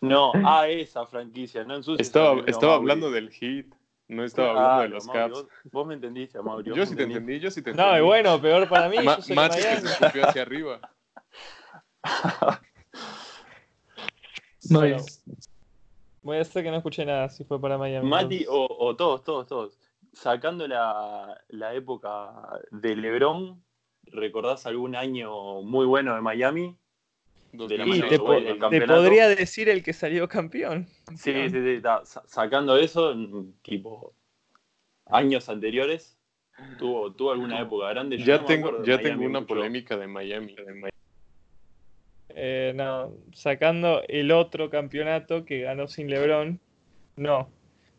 No, a esa franquicia, no ensucies Estaba, estaba hablando del Heat, no estaba hablando de Claro, los Mauri, Caps. Vos, vos me entendiste, Mauri. vos Yo sí te entendí, yo sí te entendí. No, y bueno, peor para mí. Ma- yo soy de que se escupió hacia arriba. Bueno, voy a hacer que no escuché nada si fue para Miami. Mati, o, o todos, todos, todos. Sacando la, la época de LeBron, ¿recordás algún año muy bueno de Miami? De la Y mano te, de po- Wade del te campeonato. podría decir el que salió campeón. Sí, sí, sí. ta- sacando eso, mm, tipo, años anteriores, tuvo, tuvo alguna época grande. Yo Ya no tengo, de ya Miami tengo una mucho. polémica de Miami. Eh, no, sacando el otro campeonato que ganó sin LeBron. No.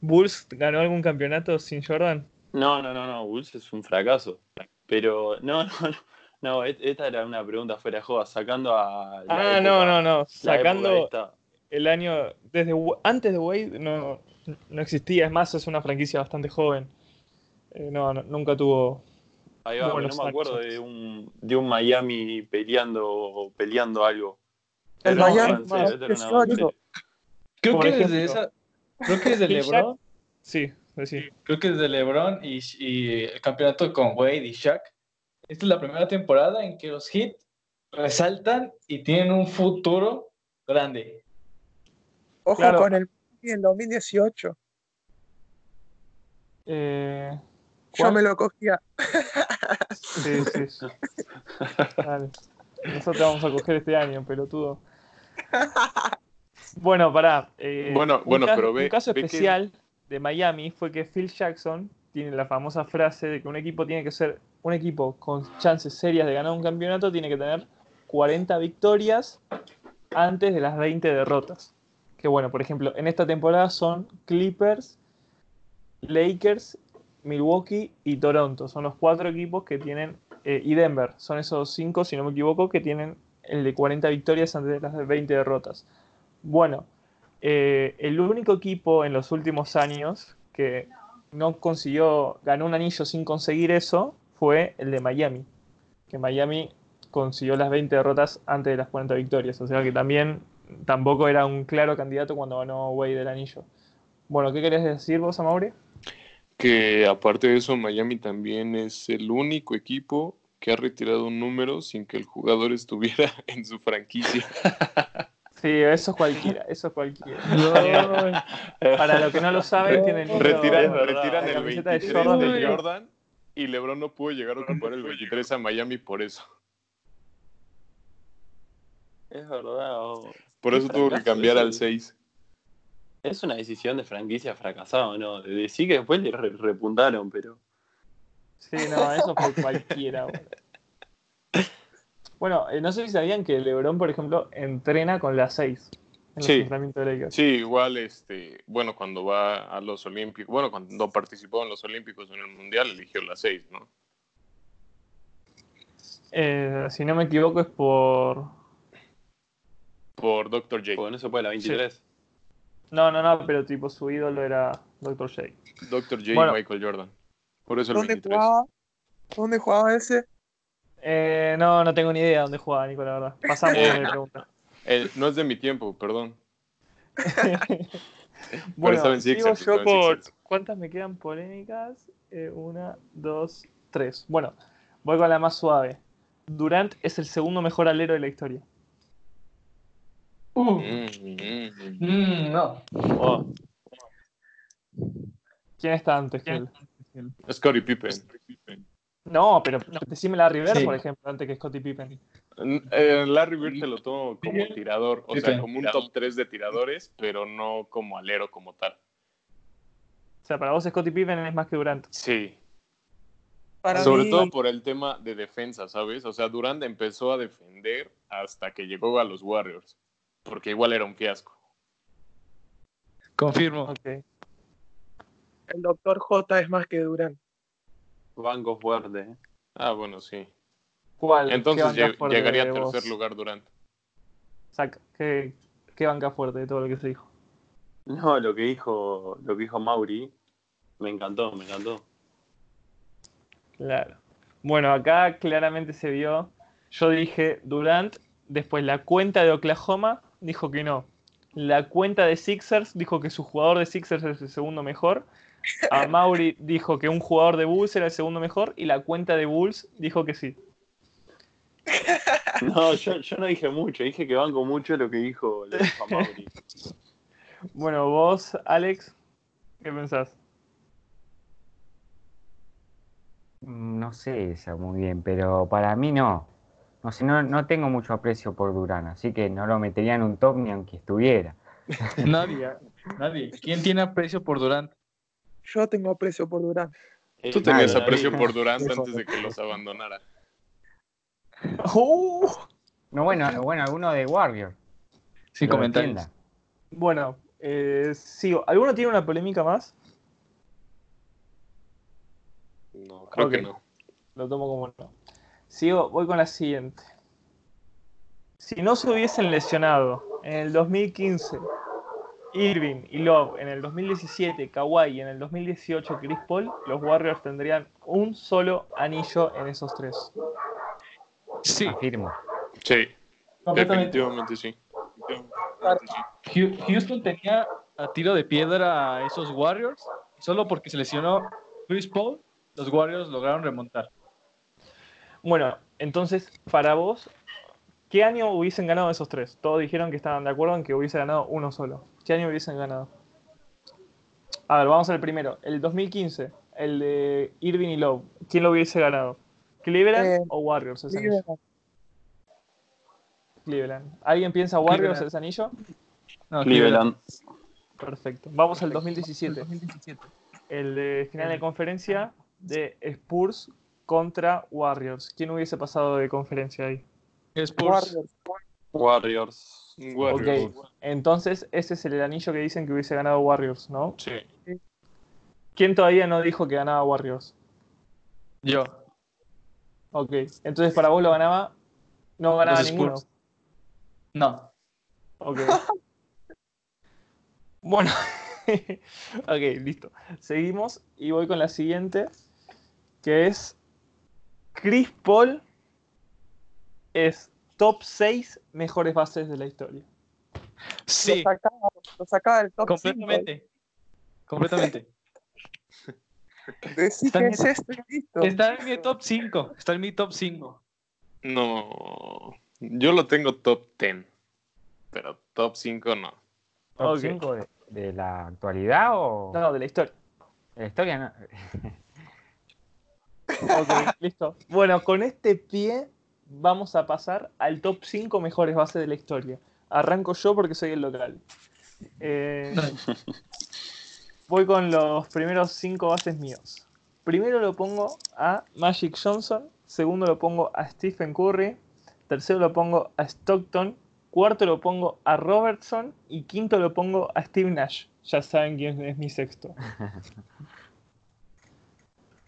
¿Bulls ganó algún campeonato sin Jordan? No, no, no, no, Bulls es un fracaso. Pero, no, no, no. No, et- esta era una pregunta fuera de joda, sacando a. la Ah, época- no, no, no. Sacando el año. desde Antes de Wade no, no existía. Es más, es una franquicia bastante joven. Eh, no, no, nunca tuvo. Ahí va, no me acuerdo de un, de un Miami peleando, peleando algo. El Miami era histórico. Creo que desde esa. Creo que desde LeBron. Sí, sí. Creo que desde LeBron y, y el campeonato con Wade y Shaq. Esta es la primera temporada en que los Heat resaltan y tienen un futuro grande. Ojo Claro. con el en 2018. Eh, Yo me lo cogía. sí, sí. sí. Dale. Nosotros vamos a coger este año, pelotudo. Bueno, pará. eh, Bueno, bueno, pero ve- Un caso ve que- especial de Miami fue que Phil Jackson tiene la famosa frase de que un equipo tiene que ser un equipo con chances serias de ganar un campeonato, tiene que tener 40 victorias antes de las 20 derrotas. Que bueno, por ejemplo, en esta temporada son Clippers, Lakers, Milwaukee y Toronto. Son los cuatro equipos que tienen, eh, y Denver, son esos cinco, si no me equivoco, que tienen el de 40 victorias antes de las de 20 derrotas. Bueno, eh, el único equipo en los últimos años que no consiguió, ganó un anillo sin conseguir eso, fue el de Miami. Que Miami consiguió las 20 derrotas antes de las 40 victorias. O sea que también tampoco era un claro candidato cuando ganó Wade el anillo. Bueno, ¿qué querés decir vos, Amaury? Que aparte de eso, Miami también es el único equipo que ha retirado un número sin que el jugador estuviera en su franquicia. Sí, Sí, eso es cualquiera, eso es cualquiera. Para los que no lo saben, tienen Retiran, retiran la el camiseta de 23 Jordan de Jordan y LeBron no pudo llegar a ocupar el 23 a Miami por eso. Es verdad. oh. Por eso tuvo que cambiar al 6. Es una decisión de franquicia fracasada, ¿no? De decir que después le re- repuntaron, pero. Sí, no, eso fue cualquiera. boludo. Bueno, eh, no sé si sabían que LeBron, por ejemplo, entrena con la 6 en los Sí. entrenamientos de Lakers. Sí, igual, este, bueno, cuando va a los Olímpicos, bueno, cuando participó en los Olímpicos en el Mundial, eligió la 6, ¿no? Eh, si no me equivoco, es por. Por Dr. J. Porque no se puede la 23. No, no, no, pero tipo su ídolo era Dr. J. Dr. J Bueno. y Michael Jordan. Por eso el ¿Dónde 23. jugaba? ¿Dónde jugaba ese? Eh, no, no tengo ni idea dónde jugaba, Nico, la verdad. Pasamos Eh. de pregunta. Eh, no es de mi tiempo, perdón. Bueno, sigo yo por. ¿Cuántas me quedan polémicas? Eh, una, dos, tres. Bueno, voy con la más suave. Durant es el segundo mejor alero de la historia. Uh, Mm, mm, mm. mm, no. Oh, ¿Quién está antes que él? Scottie Pippen. No, pero decime Larry Bird, Sí. por ejemplo, antes que Scottie Pippen. Eh, Larry Bird te lo tomo como tirador, o sea, como un top 3 de tiradores, pero no como alero como tal. O sea, para vos Scottie Pippen es más que Durant. Sí, Para sobre mí, todo por el tema de defensa, ¿sabes? O sea, Durant empezó a defender hasta que llegó a los Warriors, porque igual era un fiasco. Confirmo. Ok. el doctor J es más que Durán. Banco fuerte. ¿eh? Ah, bueno, sí. ¿Cuál? Entonces ¿Qué banca lleg- fuerte llegaría a tercer lugar Durant. Saca, ¿qué, ¿Qué banca fuerte de todo lo que se dijo? No, lo que dijo, lo que dijo Mauri, me encantó, me encantó. Claro. Bueno, acá claramente se vio. Yo dije Durant, después la cuenta de Oklahoma dijo que no. La cuenta de Sixers dijo que su jugador de Sixers es el segundo mejor. A Mauri dijo que un jugador de Bulls era el segundo mejor. Y la cuenta de Bulls dijo que sí. No, yo, yo no dije mucho, dije que banco mucho lo que dijo, lo dijo Mauri. Bueno, vos, Alex, ¿qué pensás? Mm, No sé esa muy bien, pero para mí no. No sé, no, no tengo mucho aprecio por Durán, así que no lo metería en un top ni aunque estuviera. Nadie. Nadie. ¿Quién tiene aprecio por Durant? Yo tengo aprecio por Durán. Tú Eh, tenías nada, aprecio por Durant antes de que los abandonara. ¡Uh! No, bueno, bueno, alguno de Warrior. Lo comentarios. Bueno, eh, sigo. ¿Alguno tiene una polémica más? No, creo que no. Lo tomo como no. Sigo, voy con la siguiente. Si no se hubiesen lesionado en el 2015 Irving y Love, en el 2017 Kawhi y en el 2018 Chris Paul, los Warriors tendrían un solo anillo en esos tres. Sí, Afirmo. Sí, definitivamente sí. Houston tenía a tiro de piedra a esos Warriors. Solo porque se lesionó Chris Paul, los Warriors lograron remontar. Bueno, entonces, para vos, ¿qué año hubiesen ganado esos tres? Todos dijeron que estaban de acuerdo en que hubiese ganado uno solo. ¿Qué año hubiesen ganado? A ver, vamos al primero. El 2015, el de Irving y Love. ¿Quién lo hubiese ganado? ¿Cleveland Eh, o Warriors ese anillo? Cleveland. Cleveland. ¿Alguien piensa Warriors Cleveland. ese anillo? No, Cleveland. Perfecto. Vamos al 2017. El de final de conferencia de Spurs contra Warriors. ¿Quién hubiese pasado de conferencia ahí? Spurs. Warriors. Warriors. Warriors. Ok, entonces ese es el anillo que dicen que hubiese ganado Warriors, ¿no? Sí. ¿Quién todavía no dijo que ganaba Warriors? Yo. Ok, entonces para vos lo ganaba, no ganaba ninguno. No. Ok. bueno, ok, listo. Seguimos y voy con la siguiente, que es Chris Paul es top 6 mejores bases de la historia. Sí, Lo sacaba, lo sacaba del top completamente. Completamente. 5. Decí Está que es esto y listo. Está en mi top 5. Está en mi top 5. No. Yo lo tengo top 10. pero top 5 no. ¿Top Ok. 5 de, de la actualidad o No, de la historia. de la historia? No. Ok, listo. Bueno, con este pie vamos a pasar al top 5 mejores bases de la historia. Arranco yo porque soy el local. Eh, voy con los primeros 5 bases míos. Primero lo pongo a Magic Johnson, segundo lo pongo a Stephen Curry, tercero lo pongo a Stockton, cuarto lo pongo a Robertson y quinto lo pongo a Steve Nash. Ya saben quién es mi sexto.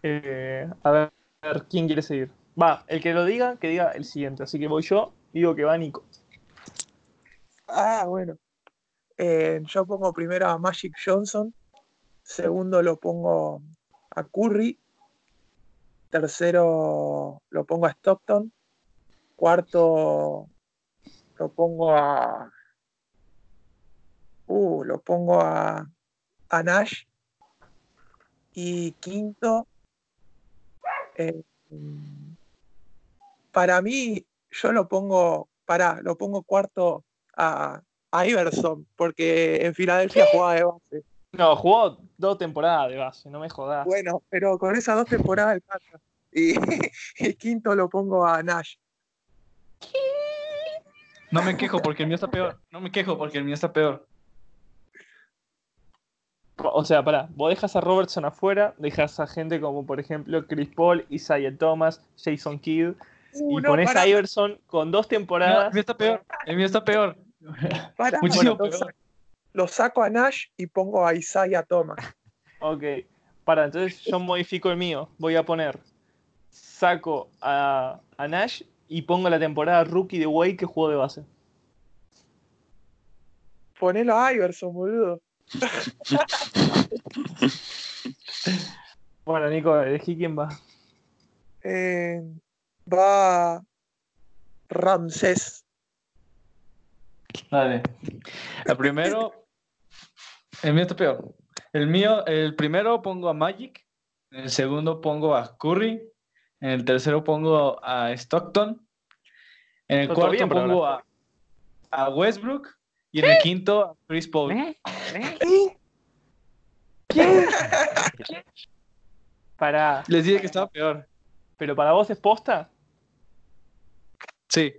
Eh, a ver, ¿quién quiere seguir? Va, el que lo diga, que diga el siguiente. Así que voy yo, digo que va Nico. Ah, bueno. Eh, yo pongo primero a Magic Johnson. Segundo lo pongo a Curry. Tercero lo pongo a Stockton. Cuarto lo pongo a. Uh, lo pongo a, a Nash. Y quinto. eh, para mí, yo lo pongo. Para, lo pongo cuarto a, a Iverson, porque en Filadelfia jugaba de base. No, jugó dos temporadas de base, no me jodas. Bueno, pero con esas dos temporadas alcanza. Y, y quinto lo pongo a Nash. No me quejo porque el mío está peor. No me quejo porque el mío está peor. O sea, pará, vos dejas a Robertson afuera, dejas a gente como por ejemplo Chris Paul, Isaiah Thomas, Jason Kidd, Y pones a Iverson con dos No, el temporadas. mío está peor. El mío está peor. muchísimo bueno, peor. lo saco a Nash y pongo a Isaiah Thomas. Ok, para, entonces yo modifico el mío. Voy a poner, saco a, a Nash y pongo la temporada rookie de Wade que jugó de base. Ponelo a Iverson, boludo. Bueno, Nico, elegí quién va. Eh, va Ramsés. Dale. El primero. El mío está peor. El mío, el primero pongo a Magic. En el segundo pongo a Curry. En el tercero pongo a Stockton. En el Todo cuarto bien, pongo a, a Westbrook. Y en el quinto a Chris Paul. ¿Eh? ¿Eh? Para, Les dije que estaba peor. Pero para vos es posta. Sí.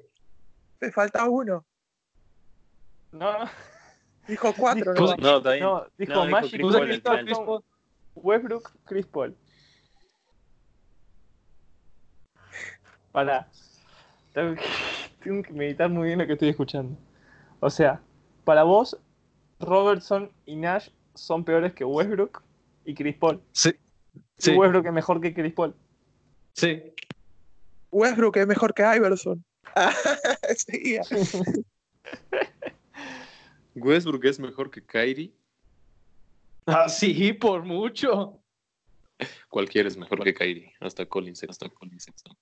Te falta uno. No, no, Dijo cuatro, Dijo- ¿no? No, está bien. no, dijo No, Magic, al Chris Paul, final. Chris Paul. Westbrook, Chris Paul. Para. Tengo que, tengo que meditar muy bien lo que estoy escuchando. O sea, para vos, Robertson y Nash son peores que Westbrook y Chris Paul. Sí. Y Sí. Westbrook es mejor que Chris Paul. Sí. Westbrook es mejor que Iverson. Seguía. Westbrook es mejor que Kyrie. Ah, sí, por mucho. Cualquiera es mejor que Kyrie. Hasta Colin Sexton. Colin Sexton.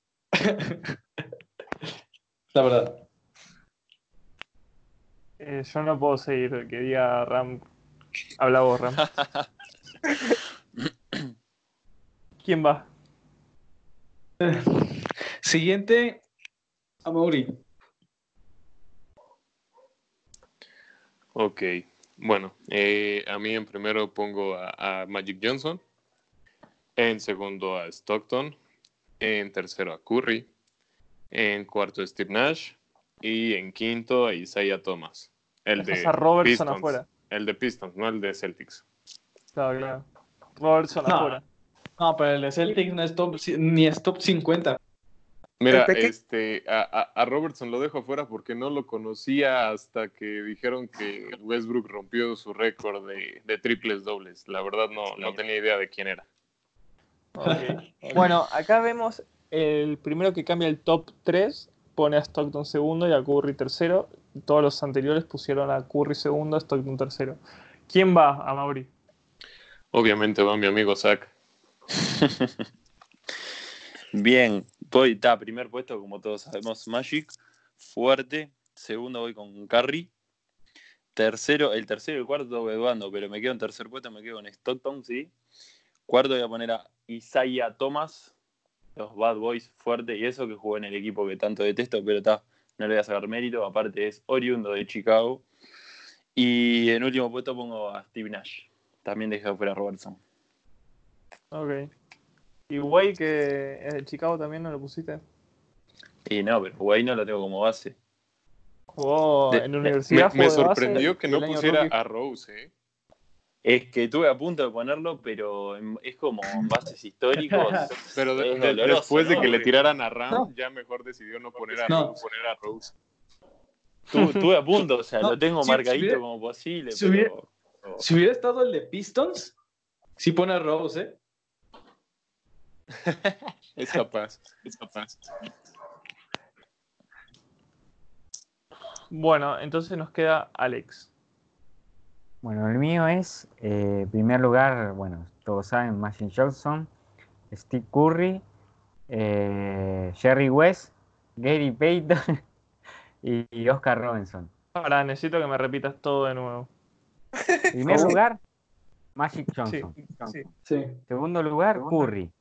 La verdad. Eh, yo no puedo seguir que diga Ram. Habla vos, Ram. ¿Quién va? Siguiente, a Mauri. Ok. Bueno, eh, a mí en primero pongo a, a Magic Johnson. En segundo a Stockton. En tercero a Curry. En cuarto a Steve Nash. Y en quinto a Isaiah Thomas. El de Dejas a Robertson Pistons. afuera. El de Pistons, no el de Celtics. Claro, claro. Robertson No. afuera. No, pero el de Celtics no es top, ni es top 50. Mira, este, a, a- Robertson lo dejo afuera porque no lo conocía hasta que dijeron que Westbrook rompió su récord de, de triples dobles. La verdad no, no tenía idea de quién era. Bueno, acá vemos el primero que cambia el top 3, pone a Stockton segundo y a Curry tercero. Todos los anteriores pusieron a Curry segundo, a Stockton tercero. ¿Quién va a Mauri? Obviamente va mi amigo Zach. Bien, voy, está, primer puesto, como todos sabemos, Magic, fuerte. Segundo voy con Curry. Tercero, el tercero y el cuarto voy dudando, pero me quedo en tercer puesto, me quedo con Stockton, sí. Cuarto voy a poner a Isaiah Thomas, los Bad Boys fuerte, y eso que jugó en el equipo que tanto detesto, pero está, no le voy a sacar mérito, aparte es oriundo de Chicago. Y en último puesto pongo a Steve Nash, también dejé fuera a Robertson. Ok. ¿Y Way, que es de Chicago, también no lo pusiste? Y no, pero Way no lo tengo como base. Jugó De- en me- la universidad. Me, me base sorprendió que no pusiera rookie- a Rose, ¿eh? Es que estuve a punto de ponerlo, pero es como en bases históricos. Pero de- Es de- doloroso, después de que le tiraran a Ram, No. ya mejor decidió no poner a, No. Rose, poner a Rose. Estuve, estuve a punto, o sea, No, lo tengo si- si marcadito hubiera- como posible, si hubiera- pero. Si hubiera estado el de Pistons, sí pone a Rose, ¿eh? Es capaz, es capaz. Bueno, entonces nos queda Alex. Bueno, el mío es, eh, en primer lugar, bueno, todos saben, Magic Johnson, Steve Curry, eh, Jerry West, Gary Payton y, y Oscar Robinson. Ahora necesito que me repitas todo de nuevo. En primer lugar, Magic Johnson. sí. Sí. Segundo lugar, Curry.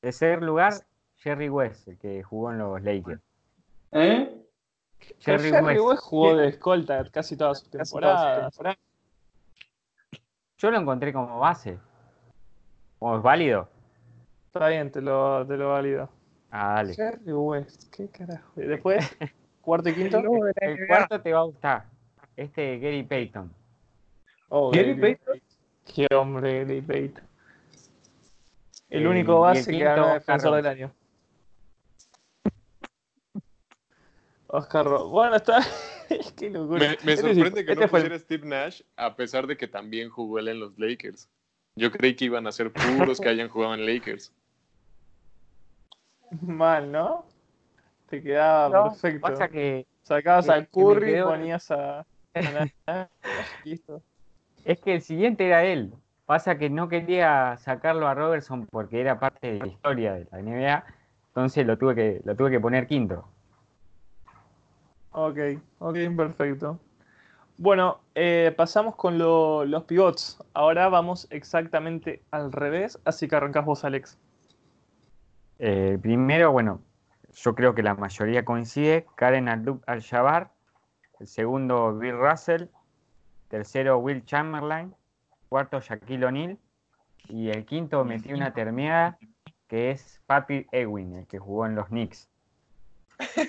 Tercer lugar, Jerry West, el que jugó en los Lakers. ¿Eh? Jerry, Jerry West. West jugó de escolta casi todas sus temporadas. Yo lo encontré como base. ¿Como es válido? Está bien, te lo, te lo valido. Ah, dale. Jerry West, qué carajo. Y después, cuarto y quinto. El cuarto te va a gustar. Este Gary Payton. Oh, Gary Payton. Qué hombre, Gary Payton. El Eh, único y el base que ganó defensor del año. Oscar Ro- Bueno, está. Qué locura. Me, me Este sorprende que este no el- pusiera Steve Nash, a pesar de que también jugó él en los Lakers. Yo creí que iban a ser puros que hayan jugado en Lakers. mal, ¿no? Te quedaba No, perfecto. Pasa que Sacabas que- a Curry, quedó- ponías a. a- Listo. es que el siguiente era él. Pasa que no quería sacarlo a Robertson porque era parte de la historia de la NBA. Entonces lo tuve que, lo tuve que poner quinto. Ok, ok, perfecto. Bueno, eh, pasamos con lo- los pivots. Ahora vamos exactamente al revés, así que arrancás vos, Alex. Eh, primero, bueno, yo creo que la mayoría coincide. Karen Al-Jabbar. El segundo, Bill Russell. Tercero, Will Chamberlain. Cuarto, Shaquille O'Neal. Y el quinto, metí una termiada, que es Patrick Ewing, el que jugó en los Knicks.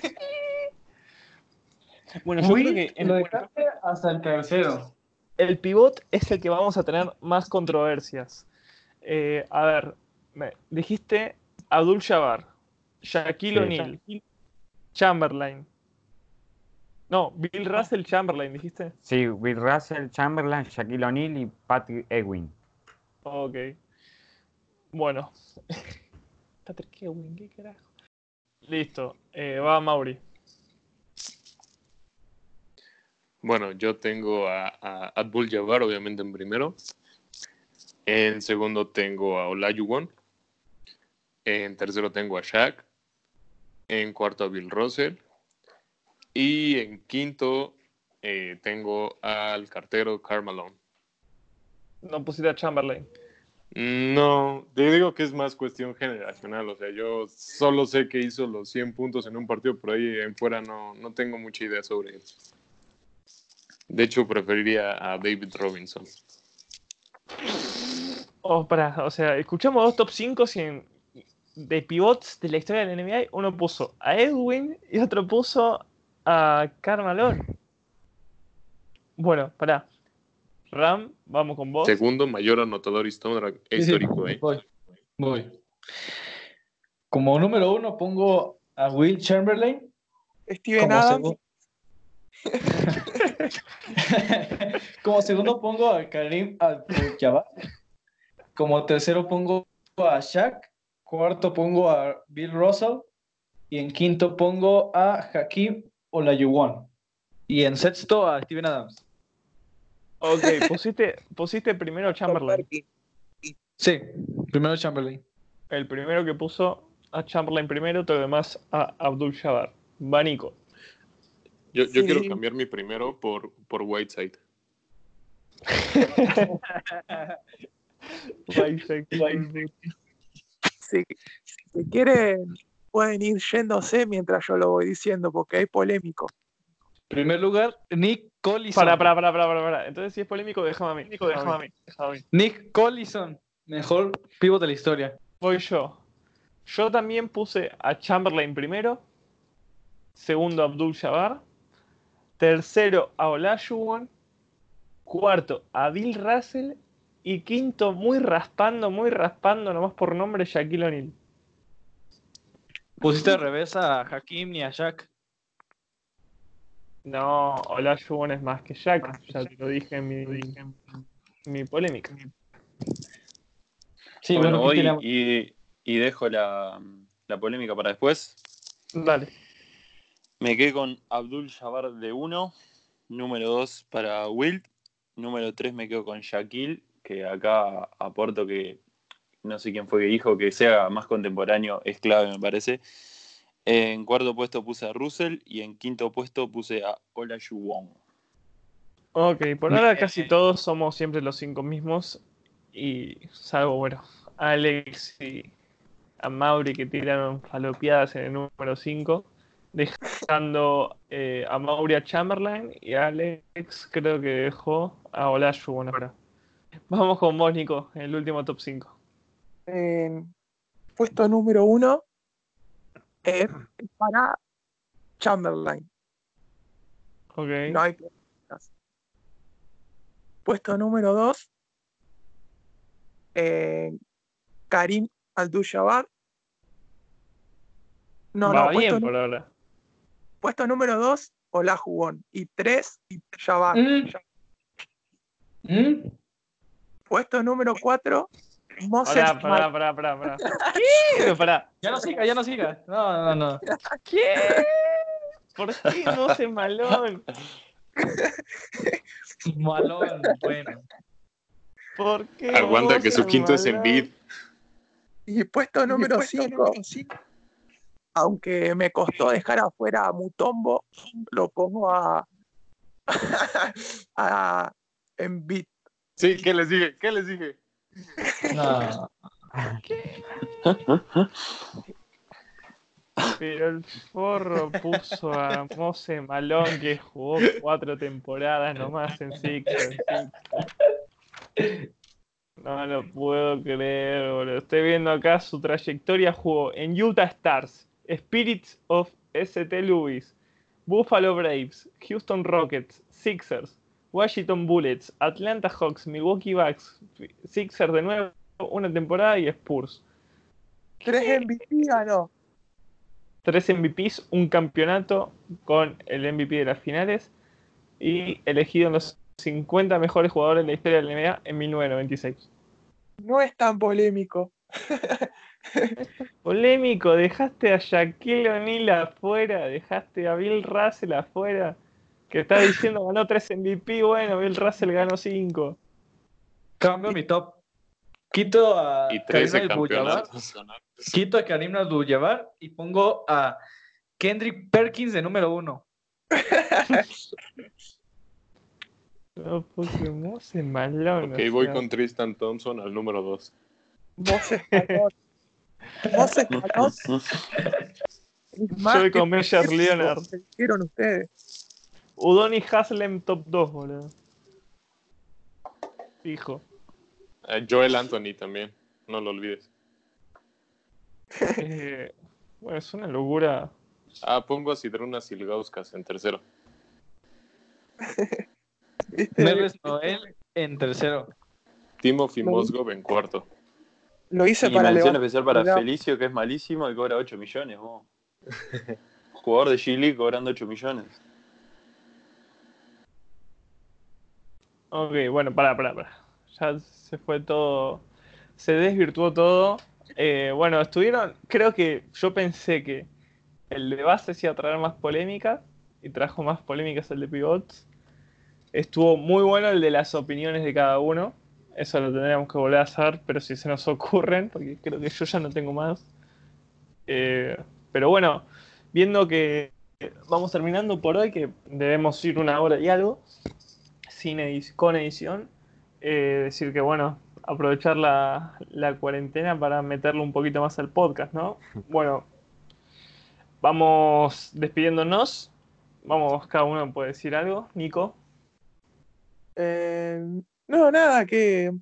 Bueno, yo Uy, creo que en- lo dejaste hasta el tercero. el pivot es el que vamos a tener más controversias. Eh, a ver, me- dijiste Abdul Jabbar, Shaquille Sí. O'Neal, Chamberlain. No, Bill Russell Chamberlain, dijiste. Sí, Bill Russell, Chamberlain, Shaquille O'Neal y Patrick Ewing. Ok. Bueno. Patrick Ewing, ¿qué carajo? Listo, eh, va Mauri. Bueno, yo tengo a, a Abdul Jabbar, obviamente, en primero. En segundo tengo a Olajuwon. En tercero tengo a Shaq. En cuarto a Bill Russell. Y en quinto eh, tengo al cartero Karl Malone. No pusiste a Chamberlain. No, te digo que es más cuestión generacional. O sea, yo solo sé que hizo los 100 puntos en un partido, pero ahí en fuera no, no tengo mucha idea sobre él. De hecho, preferiría a David Robinson. Oh, pará, o sea, escuchamos dos top 5 de pivots de la historia de la NBA. Uno puso a Edwin y otro puso a Carmalón. Bueno, pará. Ram, vamos con vos. Segundo mayor anotador histórico, histórico ¿eh? Voy. Voy. Como número uno pongo a Will Chamberlain. Steven Como, Adams. segu- Como segundo pongo a Karim Abdul-Jabbar. Como tercero pongo a Shaq. Cuarto pongo a Bill Russell. Y en quinto pongo a Hakim Olajuwon. Y en sexto a Steven Adams. Ok, pusiste, pusiste primero Chamberlain. Sí, primero Chamberlain. El primero que puso a Chamberlain primero, todo lo demás a Abdul Jabbar. Va Nico. Yo, yo Sí. quiero cambiar mi primero por, por Whiteside. Si, si se quieren pueden ir yéndose mientras yo lo voy diciendo, porque es polémico. Primer lugar, Nick Collison. Para, para, para, para, para, para. Entonces, si es polémico, déjame a mí. Déjame a mí. déjame a mí. Nick Collison, mejor pivot de la historia. Voy yo. Yo también puse a Chamberlain primero. Segundo, Abdul Jabbar. Tercero, a Olajuwon. Cuarto, a Bill Russell. Y quinto, muy raspando, muy raspando, nomás por nombre, Shaquille O'Neal. Pusiste revés a Hakim y a Shaq. No, Olajuwon es más que Shaq. Ya te lo dije en mi, mi polémica. Sí, bueno, ¿qué voy y, y dejo la, la polémica para después. Dale. Me quedé con Abdul Jabbar de 1, número 2 para Wilt, número 3 me quedo con Shaquille, que acá aporto que no sé quién fue que dijo que sea más contemporáneo es clave, me parece. En cuarto puesto puse a Russell y en quinto puesto puse a Olajuwon. Ok, por ahora casi todos somos siempre los cinco mismos. Y salvo, bueno, Alex y a Mauri que tiraron falopiadas en el número 5. Dejando eh, a Mauri a Chamberlain y a Alex creo que dejó a Olajuwon ahora. Vamos con vos, Nico, el último top 5. En puesto número uno es para Chamberlain. Ok. No hay preguntas. Puesto número 2, Karim Abdul-Jabbar. No, Va no, puesto, bien nu- por ahora. puesto número 2, Olajuwon. Y 3, Jabbar. Mm. ¿Mm? Puesto número 4, Moses Pará, pará, pará, pará. ¿Qué? Pará. Ya no siga, ya no siga. No, no, no. ¿Qué? ¿Por qué no se malón? Malón, bueno. ¿Por qué? Aguanta que su quinto es Malone? Embiid. Y puesto número 5, aunque me costó dejar afuera a Mutombo, lo pongo a, a Embiid. Sí, ¿qué les dije? ¿Qué les dije? Pero el forro puso a Mose Malón que jugó cuatro temporadas nomás en Sixers. No lo puedo creer, boludo. Estoy viendo acá su trayectoria. Jugó en Utah Stars, Spirits of St. Louis, Buffalo Braves, Houston Rockets, Sixers, Washington Bullets, Atlanta Hawks, Milwaukee Bucks, Sixers de nuevo, una temporada y Spurs. Tres MVP ganó. tres MVPs, un campeonato con el MVP de las finales y elegido en los 50 mejores jugadores de la historia de la NBA en 1996. No es tan polémico. Polémico, dejaste a Shaquille O'Neal afuera, dejaste a Bill Russell afuera, que está diciendo ganó 3 MVP, bueno, Bill Russell ganó 5. Cambio mi top. Quito a Y Karim 13 Abdul-Jabbar. campeonatos. Quito a Karim Abdul-Jabbar y pongo a Kendrick Perkins de número uno. No, Pokémon se malón. Ok, o voy sea. con Tristan Thompson al número 2. Moses Malone. Moses Malone es Yo voy con Meyer polémico, Leonard. que ustedes. Udoni Haslem top 2, boludo. Fijo. Eh, Joel Anthony también, no lo olvides. Eh, bueno, es una locura. Ah, pongo a Sidruna Silgauskas en tercero. ¿Viste? Nerles Noel en tercero. Timothy No. Mozgov en cuarto. Lo hice Y para mención especial para. Felicio, que es malísimo y cobra 8 millones. vos. Jugador de G-League cobrando 8 millones. Ok, bueno, pará, pará, pará. Ya se fue todo. Se desvirtuó todo. Eh, bueno, estuvieron. Creo que yo pensé que el de base se iba a traer más polémicas. Y trajo más polémicas el de pivots. Estuvo muy bueno el de las opiniones de cada uno. Eso lo tendríamos que volver a hacer, pero si se nos ocurren, porque creo que yo ya no tengo más. Eh, pero bueno, viendo que vamos terminando por hoy, que debemos ir una hora y algo, sin con edición, eh, decir que bueno, aprovechar la, la cuarentena para meterle un poquito más al podcast, ¿no? Bueno, vamos despidiéndonos. Vamos, cada uno puede decir algo. Nico. Eh, no, nada, que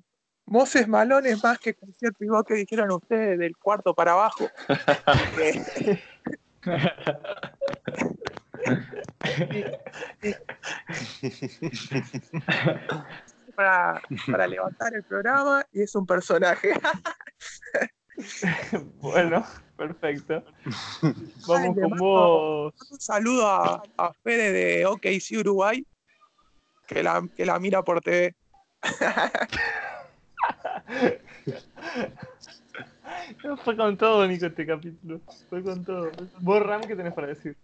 Moses Malone es más que cualquier pivot que dijeron ustedes del cuarto para abajo. Para, para levantar el programa y es un personaje. Bueno, perfecto. Vamos con vos. Un saludo a, a Fede de OKC Uruguay, que la, que la mira por TV. Fue con todo, Nico, este capítulo. Fue con todo. Vos, Ram, ¿qué tenés para decir?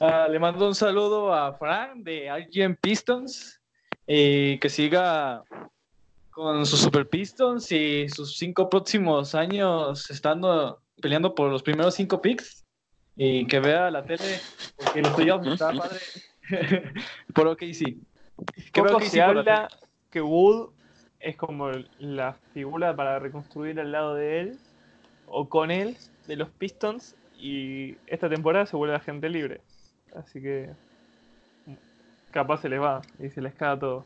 Ah, le mando un saludo a Frank de RGM Pistons y que siga con sus Super Pistons y sus cinco próximos años estando peleando por los primeros cinco picks y que vea la tele porque los playoffs está padre por OKC. Que Poco se habla que Wood es como la figura para reconstruir al lado de él o con él de los Pistons y esta temporada se vuelve agente libre. Así que capaz se les va y se les cae todo.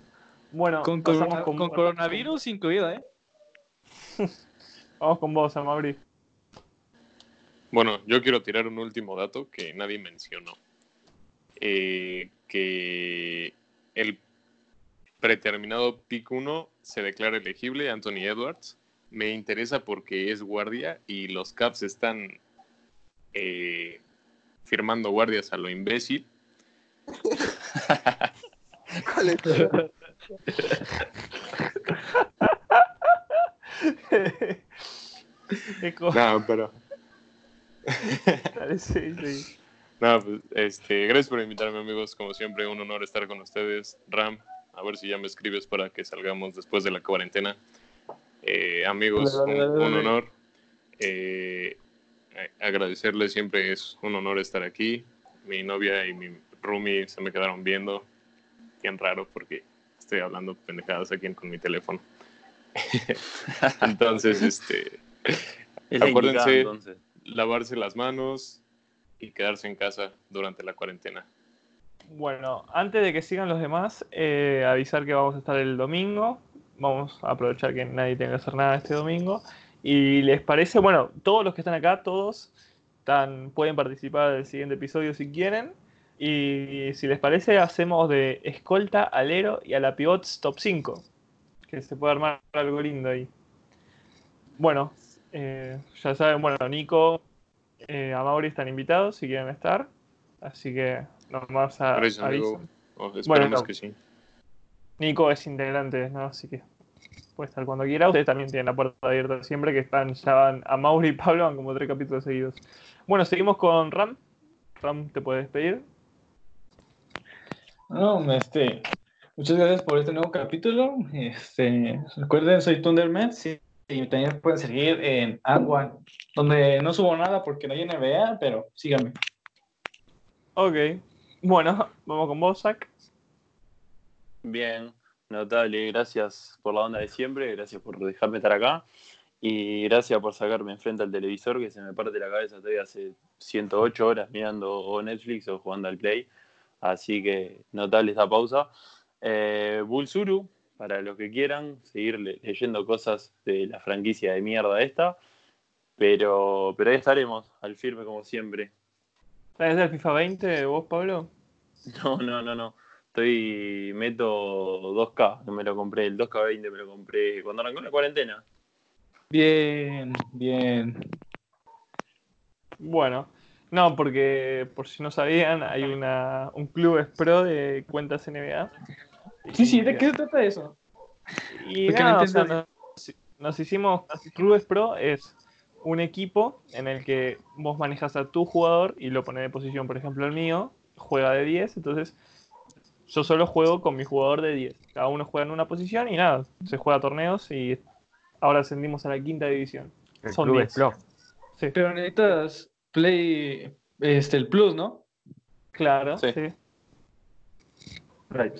Bueno, Con, corona- con coronavirus incluida, ¿eh? Vamos con vos, Amabri. Bueno, yo quiero tirar un último dato que nadie mencionó. Eh, que el preterminado pick 1 se declara elegible, Anthony Edwards. Me interesa porque es guardia y los Caps están eh, firmando guardias a lo imbécil. Es como- No, pero sí, sí. No, pues, este, gracias por invitarme, amigos. Como siempre, un honor estar con ustedes. Ram, a ver si ya me escribes para que salgamos después de la cuarentena. Eh, amigos, un, un honor. Eh, agradecerles, siempre es un honor estar aquí. Mi novia y mi roomie se me quedaron viendo. Bien raro porque estoy hablando pendejadas aquí con mi teléfono. Entonces, este, Es Acuérdense. entonces. lavarse las manos y quedarse en casa durante la cuarentena. Bueno, antes de que sigan los demás, eh, avisar que vamos a estar el domingo. Vamos a aprovechar que nadie tenga que hacer nada este domingo. Y les parece, bueno, todos los que están acá, todos están, pueden participar del siguiente episodio si quieren. Y si les parece, hacemos de escolta, alero y a la pivots top 5. Que se puede armar algo lindo ahí. Bueno, eh, ya saben, bueno, Nico, eh, Amaury están invitados si quieren estar. Así que nomás a. Oh, esperemos Bueno, no. que sí. Nico es integrante, ¿no? Así que puede estar cuando quiera. Ustedes también tienen la puerta abierta siempre, que están, ya van, a Mauri y Pablo van como tres capítulos seguidos. Bueno, seguimos con Ram. Ram, te puedes despedir. No, este, muchas gracias por este nuevo capítulo. Este, recuerden, soy Thunderman sí, y también pueden seguir en Agua, donde no subo nada porque no hay NBA, pero síganme. Ok. Bueno, vamos con vos, Zach. Bien, notable. Gracias por la onda de siempre, gracias por dejarme estar acá y gracias por sacarme enfrente al televisor que se me parte la cabeza todavía hace 108 horas mirando o Netflix o jugando al Play. Así que notable esta pausa. Eh, Bulsuru, para los que quieran, seguir le- leyendo cosas de la franquicia de mierda esta. Pero, pero ahí estaremos, al firme como siempre. ¿Traes del FIFA 20 vos, Pablo? No, no, no, no. Estoy, meto 2K, que me lo compré, el 2K20 me lo compré cuando arrancó la cuarentena. Bien, bien. Bueno, no, porque por si no sabían, hay una, un club es pro de cuentas NBA. Sí, sí, ¿de qué se trata eso? Y nada, no o sea, nos, nos hicimos Clubes Pro es un equipo en el que vos manejas a tu jugador y lo pones de posición, por ejemplo el mío, juega de 10, entonces yo solo juego con mi jugador de 10. Cada uno juega en una posición y nada, se juega torneos y ahora ascendimos a la quinta división. El Son club 10. es pro. Sí, Pero necesitas Play, este, el Plus, ¿no? claro, Sí. sí. Right.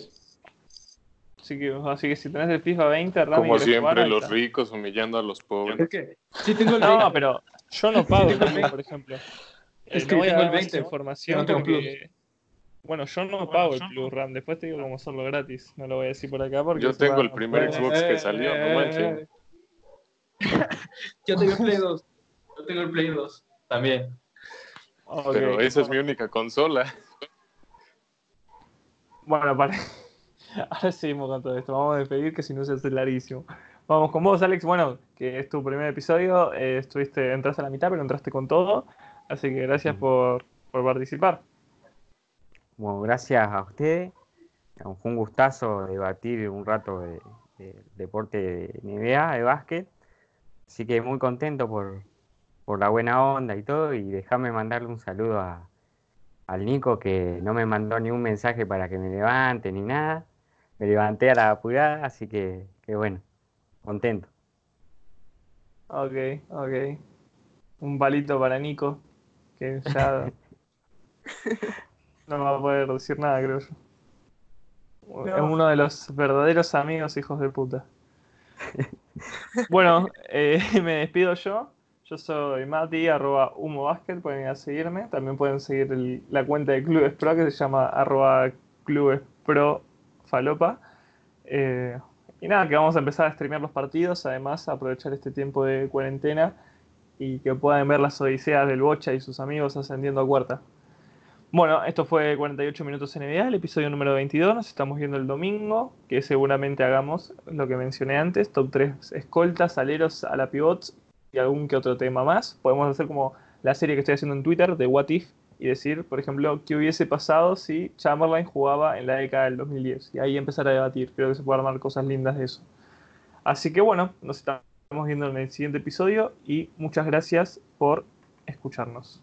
Así que, así que si tenés el FIFA 20, Rami, Como siempre, los está. ricos humillando a los pobres. Es que sí tengo el No, link. pero yo no pago también, por ejemplo. Eh, Es no que voy a tengo dar el más 20, información no tengo porque- Bueno, yo no pago el Plus RAM, después te digo cómo hacerlo gratis. No lo voy a decir por acá porque. Yo tengo va el primer Xbox que salió, no manches. Yo tengo el Play 2. Yo tengo el Play 2 también. Pero esa es mi única consola. Bueno, para... ahora seguimos con todo esto. Vamos a despedir que si no se hace larguísimo. Vamos con vos, Alex. Bueno, que es tu primer episodio. eh, estuviste, entraste a la mitad, pero entraste con todo. Así que gracias por, por participar. Bueno, gracias a ustedes. Fue un gustazo debatir un rato de, de deporte de NBA, de básquet. Así que muy contento por, por la buena onda y todo. Y déjame mandarle un saludo a, al Nico que no me mandó ni un mensaje para que me levante ni nada. Me levanté a la apurada, así que, que bueno, contento. Ok, ok. Un palito para Nico, que ya no va a poder decir nada, creo yo. Es uno de los verdaderos amigos hijos de puta. Bueno, eh, me despido yo. Yo soy Mati, arroba Humo Basket, pueden ir a seguirme. También pueden seguir el- la cuenta de Clubes Pro que se llama arroba Clubes Pro Falopa. Eh, y nada, que vamos a empezar a streamear los partidos, además aprovechar este tiempo de cuarentena y que puedan ver las odiseas del Bocha y sus amigos ascendiendo a cuarta. Bueno, esto fue 48 minutos NBA, el episodio número 22. Nos estamos viendo el domingo, que seguramente hagamos lo que mencioné antes: top 3 escoltas, aleros a la pivots y algún que otro tema más. Podemos hacer como la serie que estoy haciendo en Twitter de What If y decir, por ejemplo, qué hubiese pasado si Chamberlain jugaba en la década del 2010 y ahí empezar a debatir. Creo que se puede armar cosas lindas de eso. Así que bueno, nos estamos viendo en el siguiente episodio y muchas gracias por escucharnos.